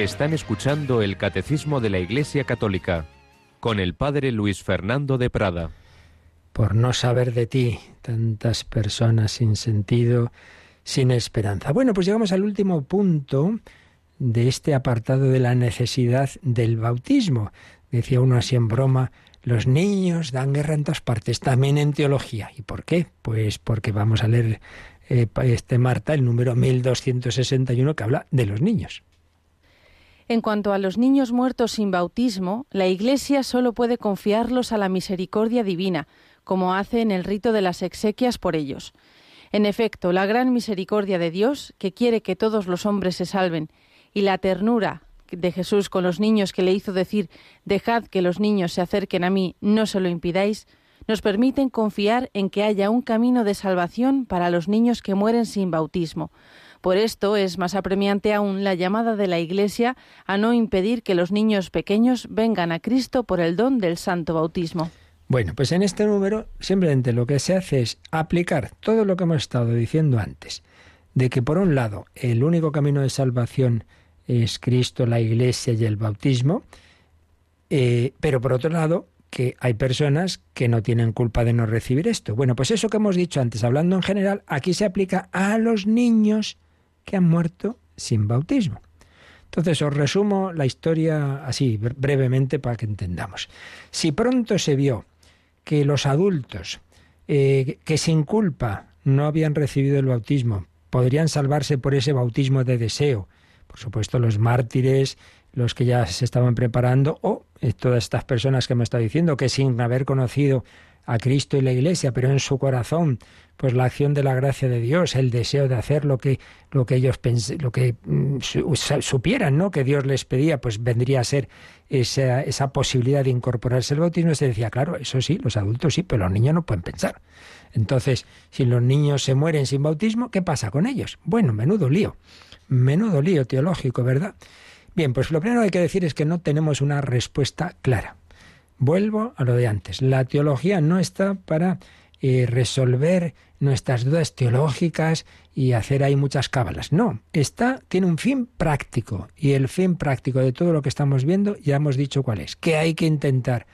Están escuchando el Catecismo de la Iglesia Católica con el Padre Luis Fernando de Prada. Por no saber de ti, tantas personas sin sentido, sin esperanza. Bueno, pues llegamos al último punto de este apartado de la necesidad del bautismo. Decía uno así en broma, los niños dan guerra en todas partes, también en teología. ¿Y por qué? Pues porque vamos a leer eh, este Marta, el número 1261, que habla de los niños. En cuanto a los niños muertos sin bautismo, la Iglesia solo puede confiarlos a la misericordia divina, como hace en el rito de las exequias por ellos. En efecto, la gran misericordia de Dios, que quiere que todos los hombres se salven, y la ternura de Jesús con los niños que le hizo decir Dejad que los niños se acerquen a mí, no se lo impidáis, nos permiten confiar en que haya un camino de salvación para los niños que mueren sin bautismo. Por esto es más apremiante aún la llamada de la Iglesia a no impedir que los niños pequeños vengan a Cristo por el don del santo bautismo. Bueno, pues en este número simplemente lo que se hace es aplicar todo lo que hemos estado diciendo antes, de que por un lado el único camino de salvación es Cristo, la Iglesia y el bautismo, eh, pero por otro lado que hay personas que no tienen culpa de no recibir esto. Bueno, pues eso que hemos dicho antes, hablando en general, aquí se aplica a los niños que han muerto sin bautismo. Entonces os resumo la historia así brevemente para que entendamos. Si pronto se vio que los adultos eh, que sin culpa no habían recibido el bautismo podrían salvarse por ese bautismo de deseo, por supuesto, los mártires, los que ya se estaban preparando, o eh, todas estas personas que me está diciendo que sin haber conocido a Cristo y la Iglesia, pero en su corazón, pues la acción de la gracia de Dios, el deseo de hacer lo que, lo que ellos lo que mm, supieran, ¿no? Que Dios les pedía, pues vendría a ser esa, esa posibilidad de incorporarse al bautismo. Se decía, claro, eso sí, los adultos sí, pero los niños no pueden pensar. Entonces, si los niños se mueren sin bautismo, ¿qué pasa con ellos? Bueno, menudo lío, menudo lío teológico, ¿verdad? Bien, pues lo primero que hay que decir es que no tenemos una respuesta clara. Vuelvo a lo de antes. La teología no está para eh, resolver nuestras dudas teológicas y hacer ahí muchas cábalas. No, está, tiene un fin práctico. Y el fin práctico de todo lo que estamos viendo ya hemos dicho cuál es. Que hay que intentar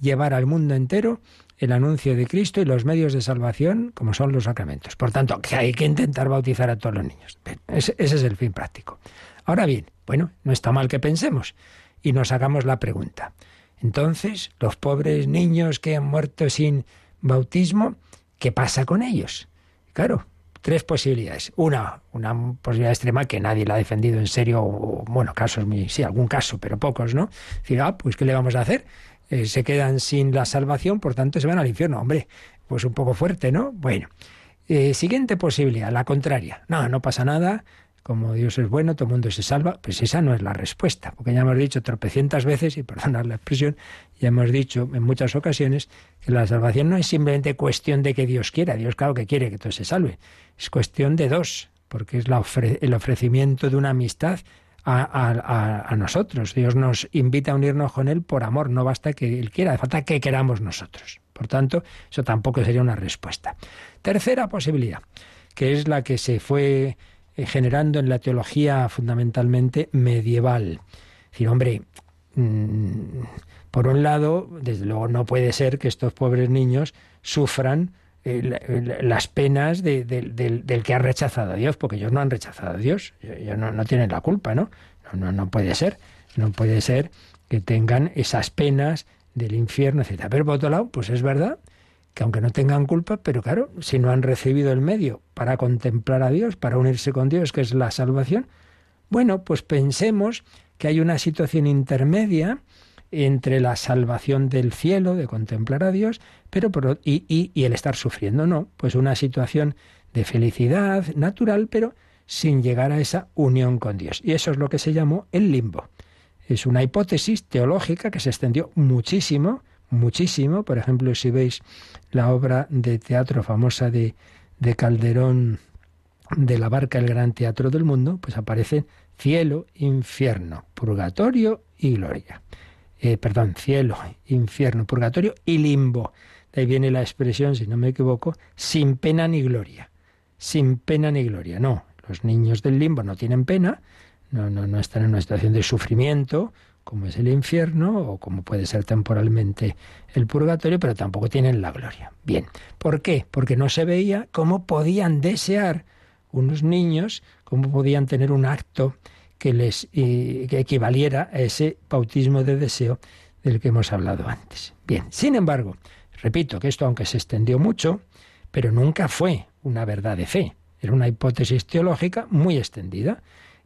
llevar al mundo entero el anuncio de Cristo y los medios de salvación, como son los sacramentos. Por tanto, que hay que intentar bautizar a todos los niños. ese es el fin práctico. Ahora bien, bueno, no está mal que pensemos y nos hagamos la pregunta. Entonces, los pobres niños que han muerto sin bautismo, ¿qué pasa con ellos? Claro, tres posibilidades. Una, una posibilidad extrema que nadie la ha defendido en serio, o, bueno, casos, sí, algún caso, pero pocos, ¿no? Decir, ah, pues ¿qué le vamos a hacer? Eh, se quedan sin la salvación, por tanto se van al infierno. Hombre, pues un poco fuerte, ¿no? Bueno. Eh, siguiente posibilidad, la contraria. No, no pasa nada, como Dios es bueno, todo el mundo se salva, pues esa no es la respuesta, porque ya hemos dicho tropecientas veces, y perdonad la expresión, ya hemos dicho en muchas ocasiones que la salvación no es simplemente cuestión de que Dios quiera, Dios claro que quiere que todo se salve, es cuestión de dos, porque es el ofrecimiento de una amistad a, a, nosotros. Dios nos invita a unirnos con Él por amor, no basta que Él quiera, falta que queramos nosotros. Por tanto, eso tampoco sería una respuesta. Tercera posibilidad, que es la que se fue generando en la teología fundamentalmente medieval. Es decir, hombre, mm, por un lado, desde luego no puede ser que estos pobres niños sufran eh, las penas del, que ha rechazado a Dios, porque ellos no han rechazado a Dios, ellos no, tienen la culpa, ¿no? ¿no? No, puede ser, no puede ser que tengan esas penas del infierno, etc. Pero por otro lado, pues es verdad que aunque no tengan culpa, pero claro, si no han recibido el medio para contemplar a Dios, para unirse con Dios, que es la salvación, bueno, pues pensemos que hay una situación intermedia entre la salvación del cielo, de contemplar a Dios, pero y, y el estar sufriendo, no, pues una situación de felicidad natural, pero sin llegar a esa unión con Dios. Y eso es lo que se llamó el limbo. Es una hipótesis teológica que se extendió muchísimo, muchísimo. Por ejemplo, si veis la obra de teatro famosa de, de Calderón de la barca El Gran Teatro del Mundo, pues aparecen cielo, infierno, purgatorio y gloria. Eh, perdón, cielo, infierno, purgatorio y limbo. De ahí viene la expresión, si no me equivoco, sin pena ni gloria. Sin pena ni gloria. No, los niños del limbo no tienen pena, no, no, no están en una situación de sufrimiento como es el infierno o como puede ser temporalmente el purgatorio, pero tampoco tienen la gloria. Bien, ¿por qué? Porque no se veía cómo podían desear unos niños, cómo podían tener un acto que les que equivaliera a ese bautismo de deseo del que hemos hablado antes. Bien, sin embargo, repito que esto aunque se extendió mucho, pero nunca fue una verdad de fe, era una hipótesis teológica muy extendida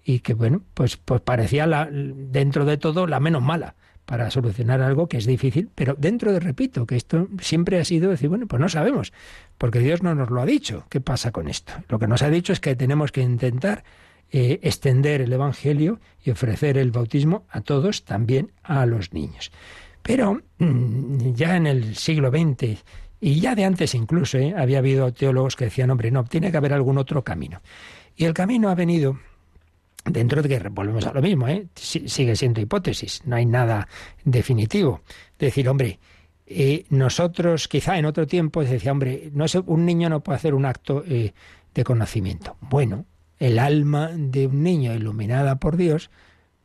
y que bueno, pues, pues parecía la, dentro de todo la menos mala para solucionar algo que es difícil, pero dentro de, repito, que esto siempre ha sido decir, bueno, pues no sabemos, porque Dios no nos lo ha dicho, ¿qué pasa con esto? Lo que nos ha dicho es que tenemos que intentar eh, extender el Evangelio y ofrecer el bautismo a todos, también a los niños. Pero mm, ya en el siglo XX y ya de antes incluso, eh, había habido teólogos que decían, hombre, no, tiene que haber algún otro camino. Y el camino ha venido Dentro de que volvemos a lo mismo, ¿eh? sigue siendo hipótesis, no hay nada definitivo. Decir, hombre, eh, nosotros quizá en otro tiempo decía, hombre, no un niño no puede hacer un acto eh, de conocimiento. Bueno, el alma de un niño iluminada por Dios,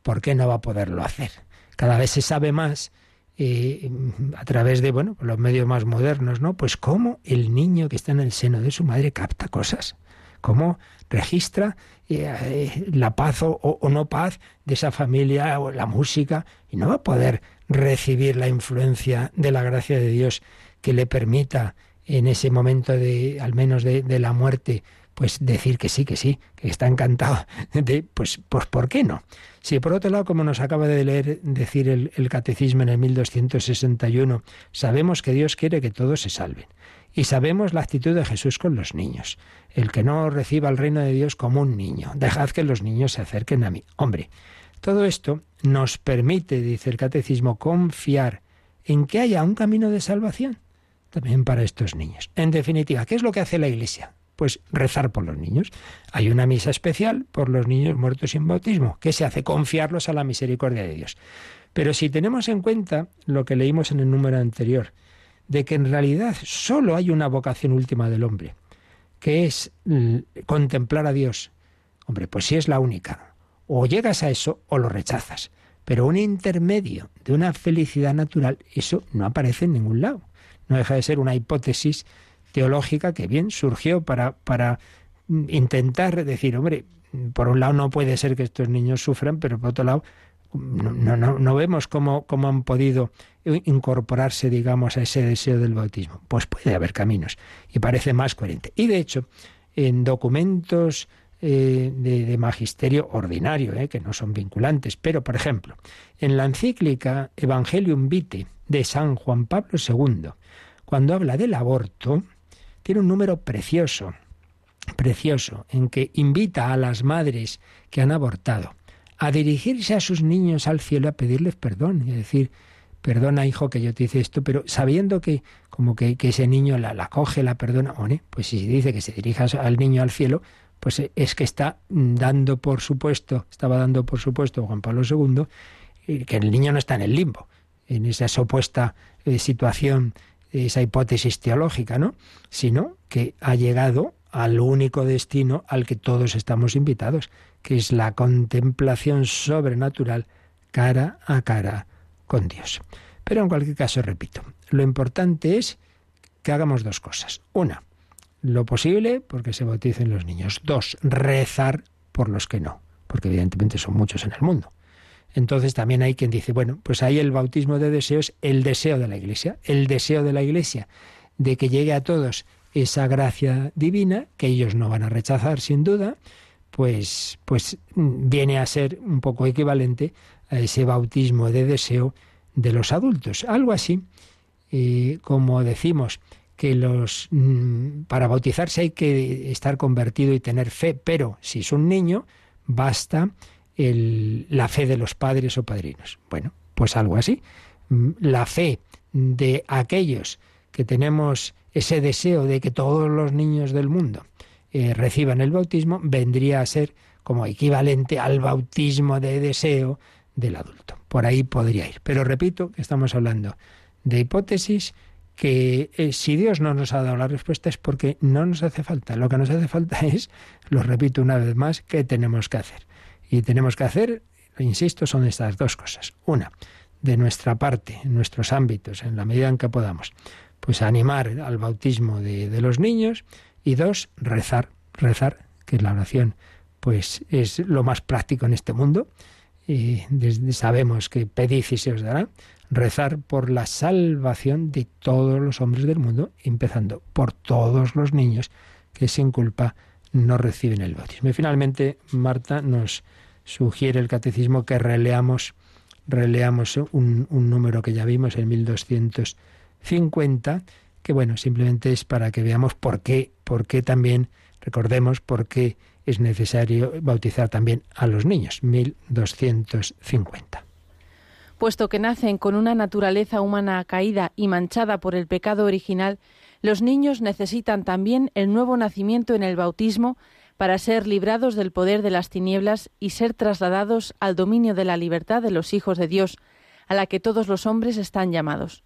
¿por qué no va a poderlo hacer? Cada vez se sabe más eh, a través de bueno los medios más modernos, ¿no? Pues cómo el niño que está en el seno de su madre capta cosas, cómo registra eh, la paz o, no paz de esa familia o la música y no va a poder recibir la influencia de la gracia de Dios que le permita en ese momento de al menos de, la muerte pues decir que sí, que sí, que está encantado [LAUGHS] de, pues, pues ¿por qué no? Si por otro lado, como nos acaba de leer decir el, el catecismo en el 1261, sabemos que Dios quiere que todos se salven. Y sabemos la actitud de Jesús con los niños. El que no reciba el reino de Dios como un niño. Dejad que los niños se acerquen a mí. Hombre, todo esto nos permite, dice el catecismo, confiar en que haya un camino de salvación también para estos niños. En definitiva, ¿qué es lo que hace la Iglesia? Pues rezar por los niños. Hay una misa especial por los niños muertos sin bautismo. ¿Qué se hace? Confiarlos a la misericordia de Dios. Pero si tenemos en cuenta lo que leímos en el número anterior, de que en realidad solo hay una vocación última del hombre, que es contemplar a Dios. Hombre, pues si es la única, o llegas a eso o lo rechazas. Pero un intermedio de una felicidad natural, eso no aparece en ningún lado. No deja de ser una hipótesis teológica que bien surgió para, para intentar decir, hombre, por un lado no puede ser que estos niños sufran, pero por otro lado no, no, no vemos cómo, cómo, han podido incorporarse, digamos, a ese deseo del bautismo. Pues puede haber caminos y parece más coherente. Y de hecho, en documentos eh, de, magisterio ordinario, eh, que no son vinculantes, pero por ejemplo, en la encíclica Evangelium Vitae de San Juan Pablo II, cuando habla del aborto, tiene un número precioso, precioso, en que invita a las madres que han abortado a dirigirse a sus niños al cielo a pedirles perdón, y decir, perdona hijo que yo te hice esto, pero sabiendo que como que, ese niño la, la, coge, la perdona, pues si dice que se dirija al niño al cielo, pues es que está dando por supuesto, estaba dando por supuesto Juan Pablo II, eh, que el niño no está en el limbo, en esa supuesta eh, situación, esa hipótesis teológica, ¿no? Sino que ha llegado al único destino al que todos estamos invitados, que es la contemplación sobrenatural cara a cara con Dios. Pero en cualquier caso, repito, lo importante es que hagamos dos cosas. Una, lo posible porque se bauticen los niños. Dos, rezar por los que no, porque evidentemente son muchos en el mundo. Entonces también hay quien dice, bueno, pues ahí el bautismo de deseo es el deseo de la Iglesia, el deseo de la Iglesia de que llegue a todos esa gracia divina, que ellos no van a rechazar sin duda, pues, pues viene a ser un poco equivalente a ese bautismo de deseo de los adultos. Algo así, eh, como decimos, que los mm, para bautizarse hay que estar convertido y tener fe, pero si es un niño, basta el, la fe de los padres o padrinos. Bueno, pues algo así. Mm, la fe de aquellos que tenemos ese deseo de que todos los niños del mundo eh, reciban el bautismo, vendría a ser como equivalente al bautismo de deseo del adulto. Por ahí podría ir. Pero repito que estamos hablando de hipótesis que eh, si Dios no nos ha dado la respuesta es porque no nos hace falta. Lo que nos hace falta [LAUGHS] es, lo repito una vez más, ¿qué tenemos que hacer? Y tenemos que hacer, insisto, son estas dos cosas. Una, de nuestra parte, en nuestros ámbitos, en la medida en que podamos, pues animar al bautismo de, de los niños y dos, rezar, rezar, que es la oración, pues es lo más práctico en este mundo y desde sabemos que pedid y se os dará, rezar por la salvación de todos los hombres del mundo, empezando por todos los niños que sin culpa no reciben el bautismo. Y finalmente, Marta nos sugiere el catecismo que releamos, releamos un, un número que ya vimos, en 1200. 50, que bueno, simplemente es para que veamos por qué, por qué también, recordemos, por qué es necesario bautizar también a los niños, 1250. Puesto que nacen con una naturaleza humana caída y manchada por el pecado original, los niños necesitan también el nuevo nacimiento en el bautismo para ser librados del poder de las tinieblas y ser trasladados al dominio de la libertad de los hijos de Dios, a la que todos los hombres están llamados.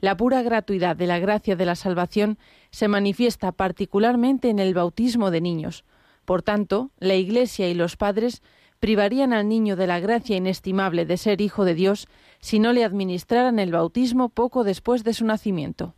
La pura gratuidad de la gracia de la salvación se manifiesta particularmente en el bautismo de niños. Por tanto, la Iglesia y los padres privarían al niño de la gracia inestimable de ser hijo de Dios si no le administraran el bautismo poco después de su nacimiento.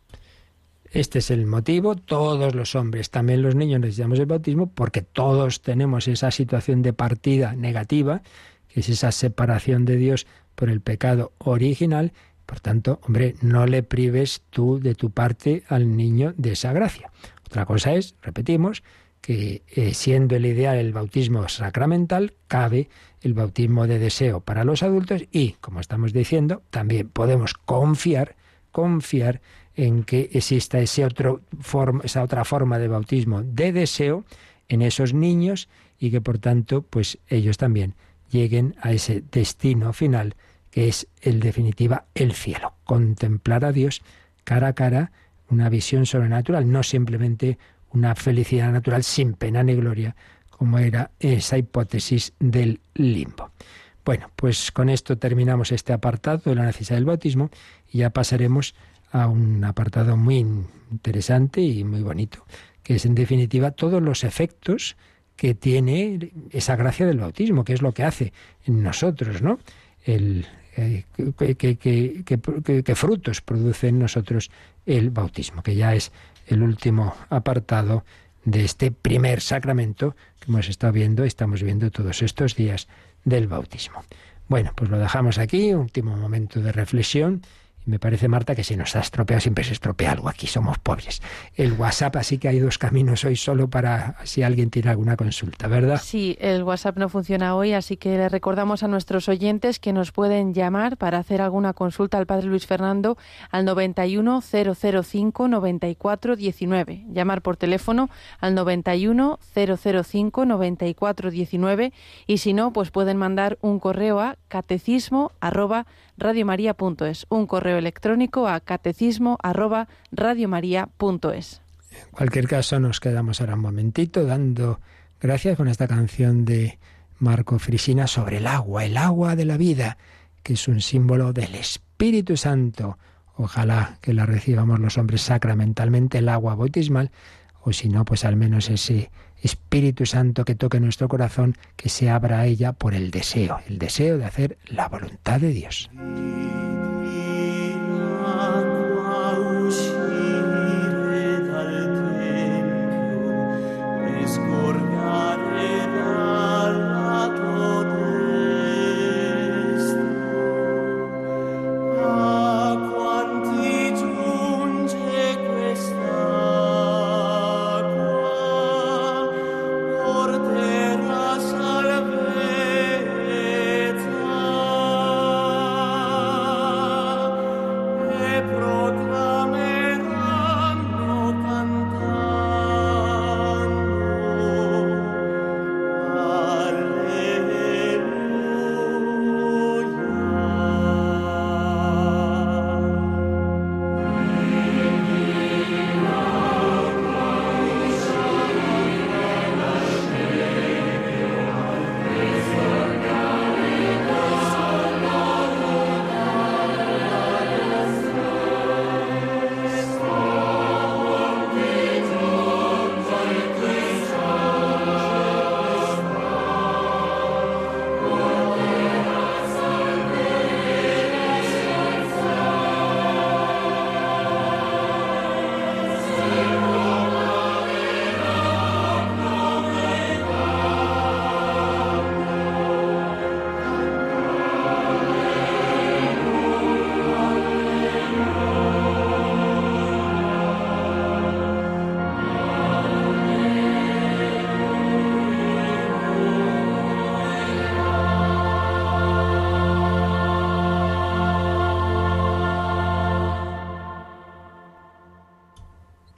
Este es el motivo. Todos los hombres, también los niños, necesitamos el bautismo porque todos tenemos esa situación de partida negativa, que es esa separación de Dios por el pecado original, por tanto, hombre, no le prives tú de tu parte al niño de esa gracia. Otra cosa es, repetimos, que eh, siendo el ideal el bautismo sacramental, cabe el bautismo de deseo para los adultos y, como estamos diciendo, también podemos confiar, confiar en que exista ese otro esa otra forma de bautismo de deseo en esos niños y que por tanto, pues ellos también lleguen a ese destino final que es el definitiva el cielo, contemplar a Dios cara a cara, una visión sobrenatural, no simplemente una felicidad natural sin pena ni gloria, como era esa hipótesis del limbo. Bueno, pues con esto terminamos este apartado de la necesidad del bautismo y ya pasaremos a un apartado muy interesante y muy bonito, que es en definitiva todos los efectos que tiene esa gracia del bautismo, que es lo que hace en nosotros, ¿no? El, eh, qué frutos produce en nosotros el bautismo, que ya es el último apartado de este primer sacramento que hemos estado viendo, estamos viendo todos estos días del bautismo. Bueno, pues lo dejamos aquí, último momento de reflexión me parece, Marta, que si nos ha estropeado, siempre se estropea algo. Aquí somos pobres. El WhatsApp, así que hay dos caminos hoy solo para si alguien tiene alguna consulta, ¿verdad? Sí, el WhatsApp no funciona hoy, así que le recordamos a nuestros oyentes que nos pueden llamar para hacer alguna consulta al Padre Luis Fernando al 91 005 94 19. Llamar por teléfono al 91 005 94 19 y si no, pues pueden mandar un correo a catecismo arroba radiomaria.es, un correo electrónico a catecismo arroba radiomaria.es. En cualquier caso, nos quedamos ahora un momentito dando gracias con esta canción de Marco Frisina sobre el agua, el agua de la vida, que es un símbolo del Espíritu Santo. Ojalá que la recibamos los hombres sacramentalmente, el agua bautismal, o si no, pues al menos ese Espíritu Santo que toque nuestro corazón, que se abra a ella por el deseo, el deseo de hacer la voluntad de Dios.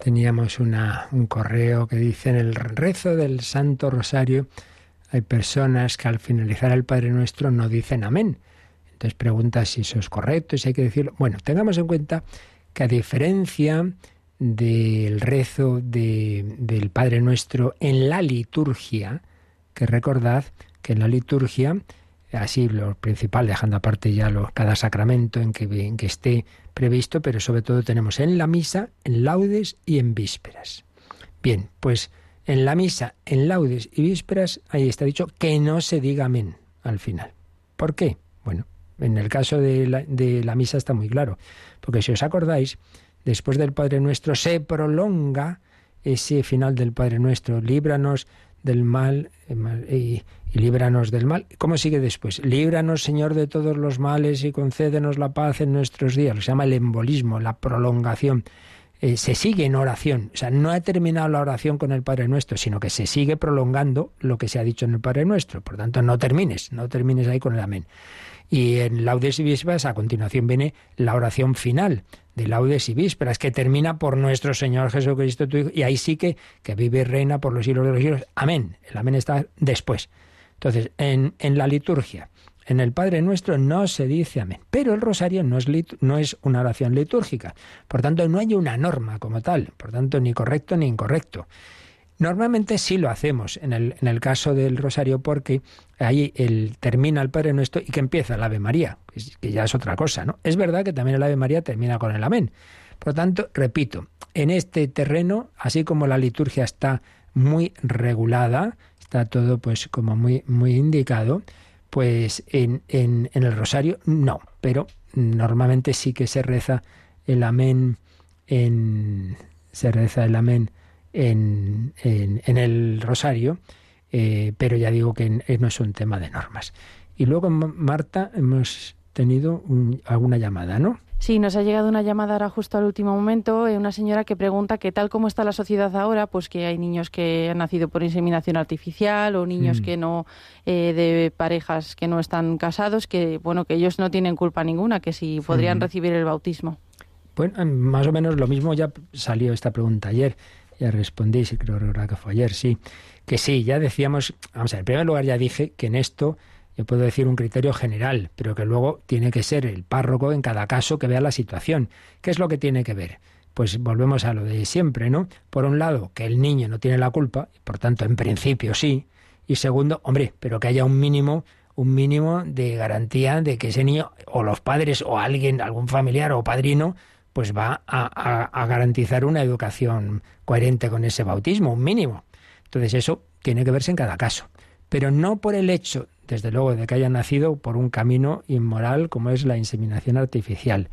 Teníamos una, un correo que dice en el rezo del Santo Rosario hay personas que al finalizar el Padre Nuestro no dicen amén. Entonces pregunta si eso es correcto, si hay que decirlo. Bueno, tengamos en cuenta que a diferencia del rezo del Padre Nuestro en la liturgia, que recordad que en la liturgia así lo principal, dejando aparte ya cada sacramento en que, en que esté previsto, pero sobre todo tenemos en la misa, en laudes y en vísperas. Bien, pues en la misa, en laudes y vísperas, ahí está dicho que no se diga amén al final. ¿Por qué? Bueno, en el caso de la, de la misa está muy claro, porque si os acordáis, después del Padre Nuestro se prolonga ese final del Padre Nuestro, líbranos del mal y, y líbranos del mal. ¿Cómo sigue después? Líbranos, Señor, de todos los males y concédenos la paz en nuestros días. Lo se llama el embolismo, la prolongación. eh, se sigue en oración. O sea, no ha terminado la oración con el Padre Nuestro, sino que se sigue prolongando lo que se ha dicho en el Padre Nuestro. Por tanto, no termines, no termines ahí con el amén. Y en Laudes y Vísperas, a continuación viene la oración final de Laudes y Vísperas, que termina por nuestro Señor Jesucristo, tu Hijo, y ahí sí que, que vive y reina por los siglos de los siglos. Amén. El amén está después. Entonces, en, en la liturgia, en el Padre Nuestro no se dice amén, pero el rosario no es, no es una oración litúrgica. Por tanto, no hay una norma como tal, por tanto, ni correcto ni incorrecto. Normalmente sí lo hacemos en el, en el caso del rosario porque ahí el, termina el Padre Nuestro y que empieza el Ave María, que ya es otra cosa, ¿no? Es verdad que también el Ave María termina con el Amén. Por lo tanto, repito, en este terreno, así como la liturgia está muy regulada, está todo pues como muy, muy indicado, pues en, en, en, el rosario no, pero normalmente sí que se reza el amén en se reza el amén en, en el rosario, eh, pero ya digo que no es un tema de normas. Y luego, Marta, hemos tenido alguna llamada, ¿no? Sí, nos ha llegado una llamada ahora justo al último momento, eh, una señora que pregunta que tal como está la sociedad ahora, pues que hay niños que han nacido por inseminación artificial o niños mm. que no eh, de parejas que no están casados, que bueno que ellos no tienen culpa ninguna, que si podrían mm. recibir el bautismo. Bueno, más o menos lo mismo ya salió esta pregunta ayer, ya respondí, sí, creo que fue ayer, sí, que sí, ya decíamos, vamos a ver, en primer lugar ya dije que en esto yo puedo decir un criterio general, pero que luego tiene que ser el párroco en cada caso que vea la situación. ¿Qué es lo que tiene que ver? Pues volvemos a lo de siempre, ¿no? Por un lado, que el niño no tiene la culpa, y por tanto, en principio sí. Y segundo, hombre, pero que haya un mínimo, un mínimo de garantía de que ese niño, o los padres, o alguien, algún familiar o padrino, pues va a, garantizar una educación coherente con ese bautismo, un mínimo. Entonces eso tiene que verse en cada caso. Pero no por el hecho desde luego, de que hayan nacido por un camino inmoral como es la inseminación artificial,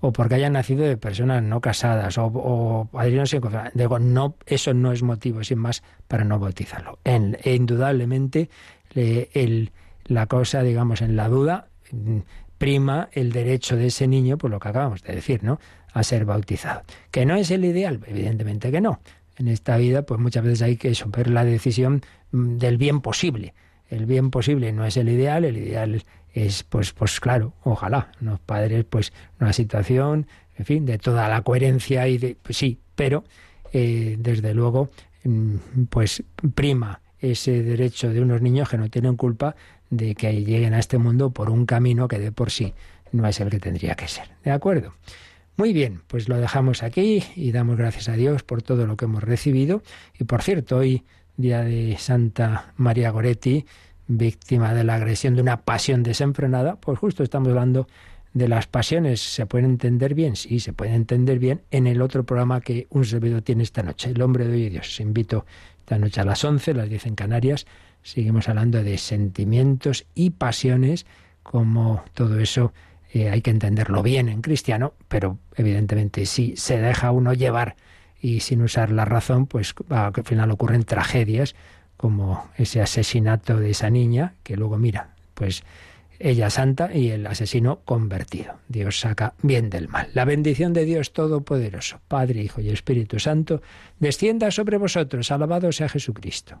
o porque hayan nacido de personas no casadas, o, o padrinos sin Digo, no, eso no es motivo, sin más, para no bautizarlo. En, indudablemente, el, la cosa, digamos, en la duda, mm, prima el derecho de ese niño, por lo que acabamos de decir, ¿no? A ser bautizado. ¿Que no es el ideal? Evidentemente que no. En esta vida, pues muchas veces hay que ver la decisión mm, del bien posible el bien posible no es el ideal, el ideal es, pues, pues claro, ojalá, los padres, pues, una situación, en fin, de toda la coherencia y de, pues sí, pero eh, desde luego, mm, pues prima ese derecho de unos niños que no tienen culpa de que lleguen a este mundo por un camino que de por sí no es el que tendría que ser. ¿De acuerdo? Muy bien, pues lo dejamos aquí y damos gracias a Dios por todo lo que hemos recibido. Y por cierto, hoy día de Santa María Goretti, víctima de la agresión de una pasión desenfrenada, pues justo estamos hablando de las pasiones. ¿Se pueden entender bien? Sí, se puede entender bien en el otro programa que un servidor tiene esta noche, El hombre de hoy y Dios. Os invito esta noche a las 11, las 10 en Canarias. Seguimos hablando de sentimientos y pasiones, como todo eso eh, hay que entenderlo bien en cristiano, pero evidentemente si se deja uno llevar y sin usar la razón, pues al final ocurren tragedias como ese asesinato de esa niña, que luego mira, pues ella santa y el asesino convertido. Dios saca bien del mal. La bendición de Dios Todopoderoso, Padre, Hijo y Espíritu Santo, descienda sobre vosotros. Alabado sea Jesucristo.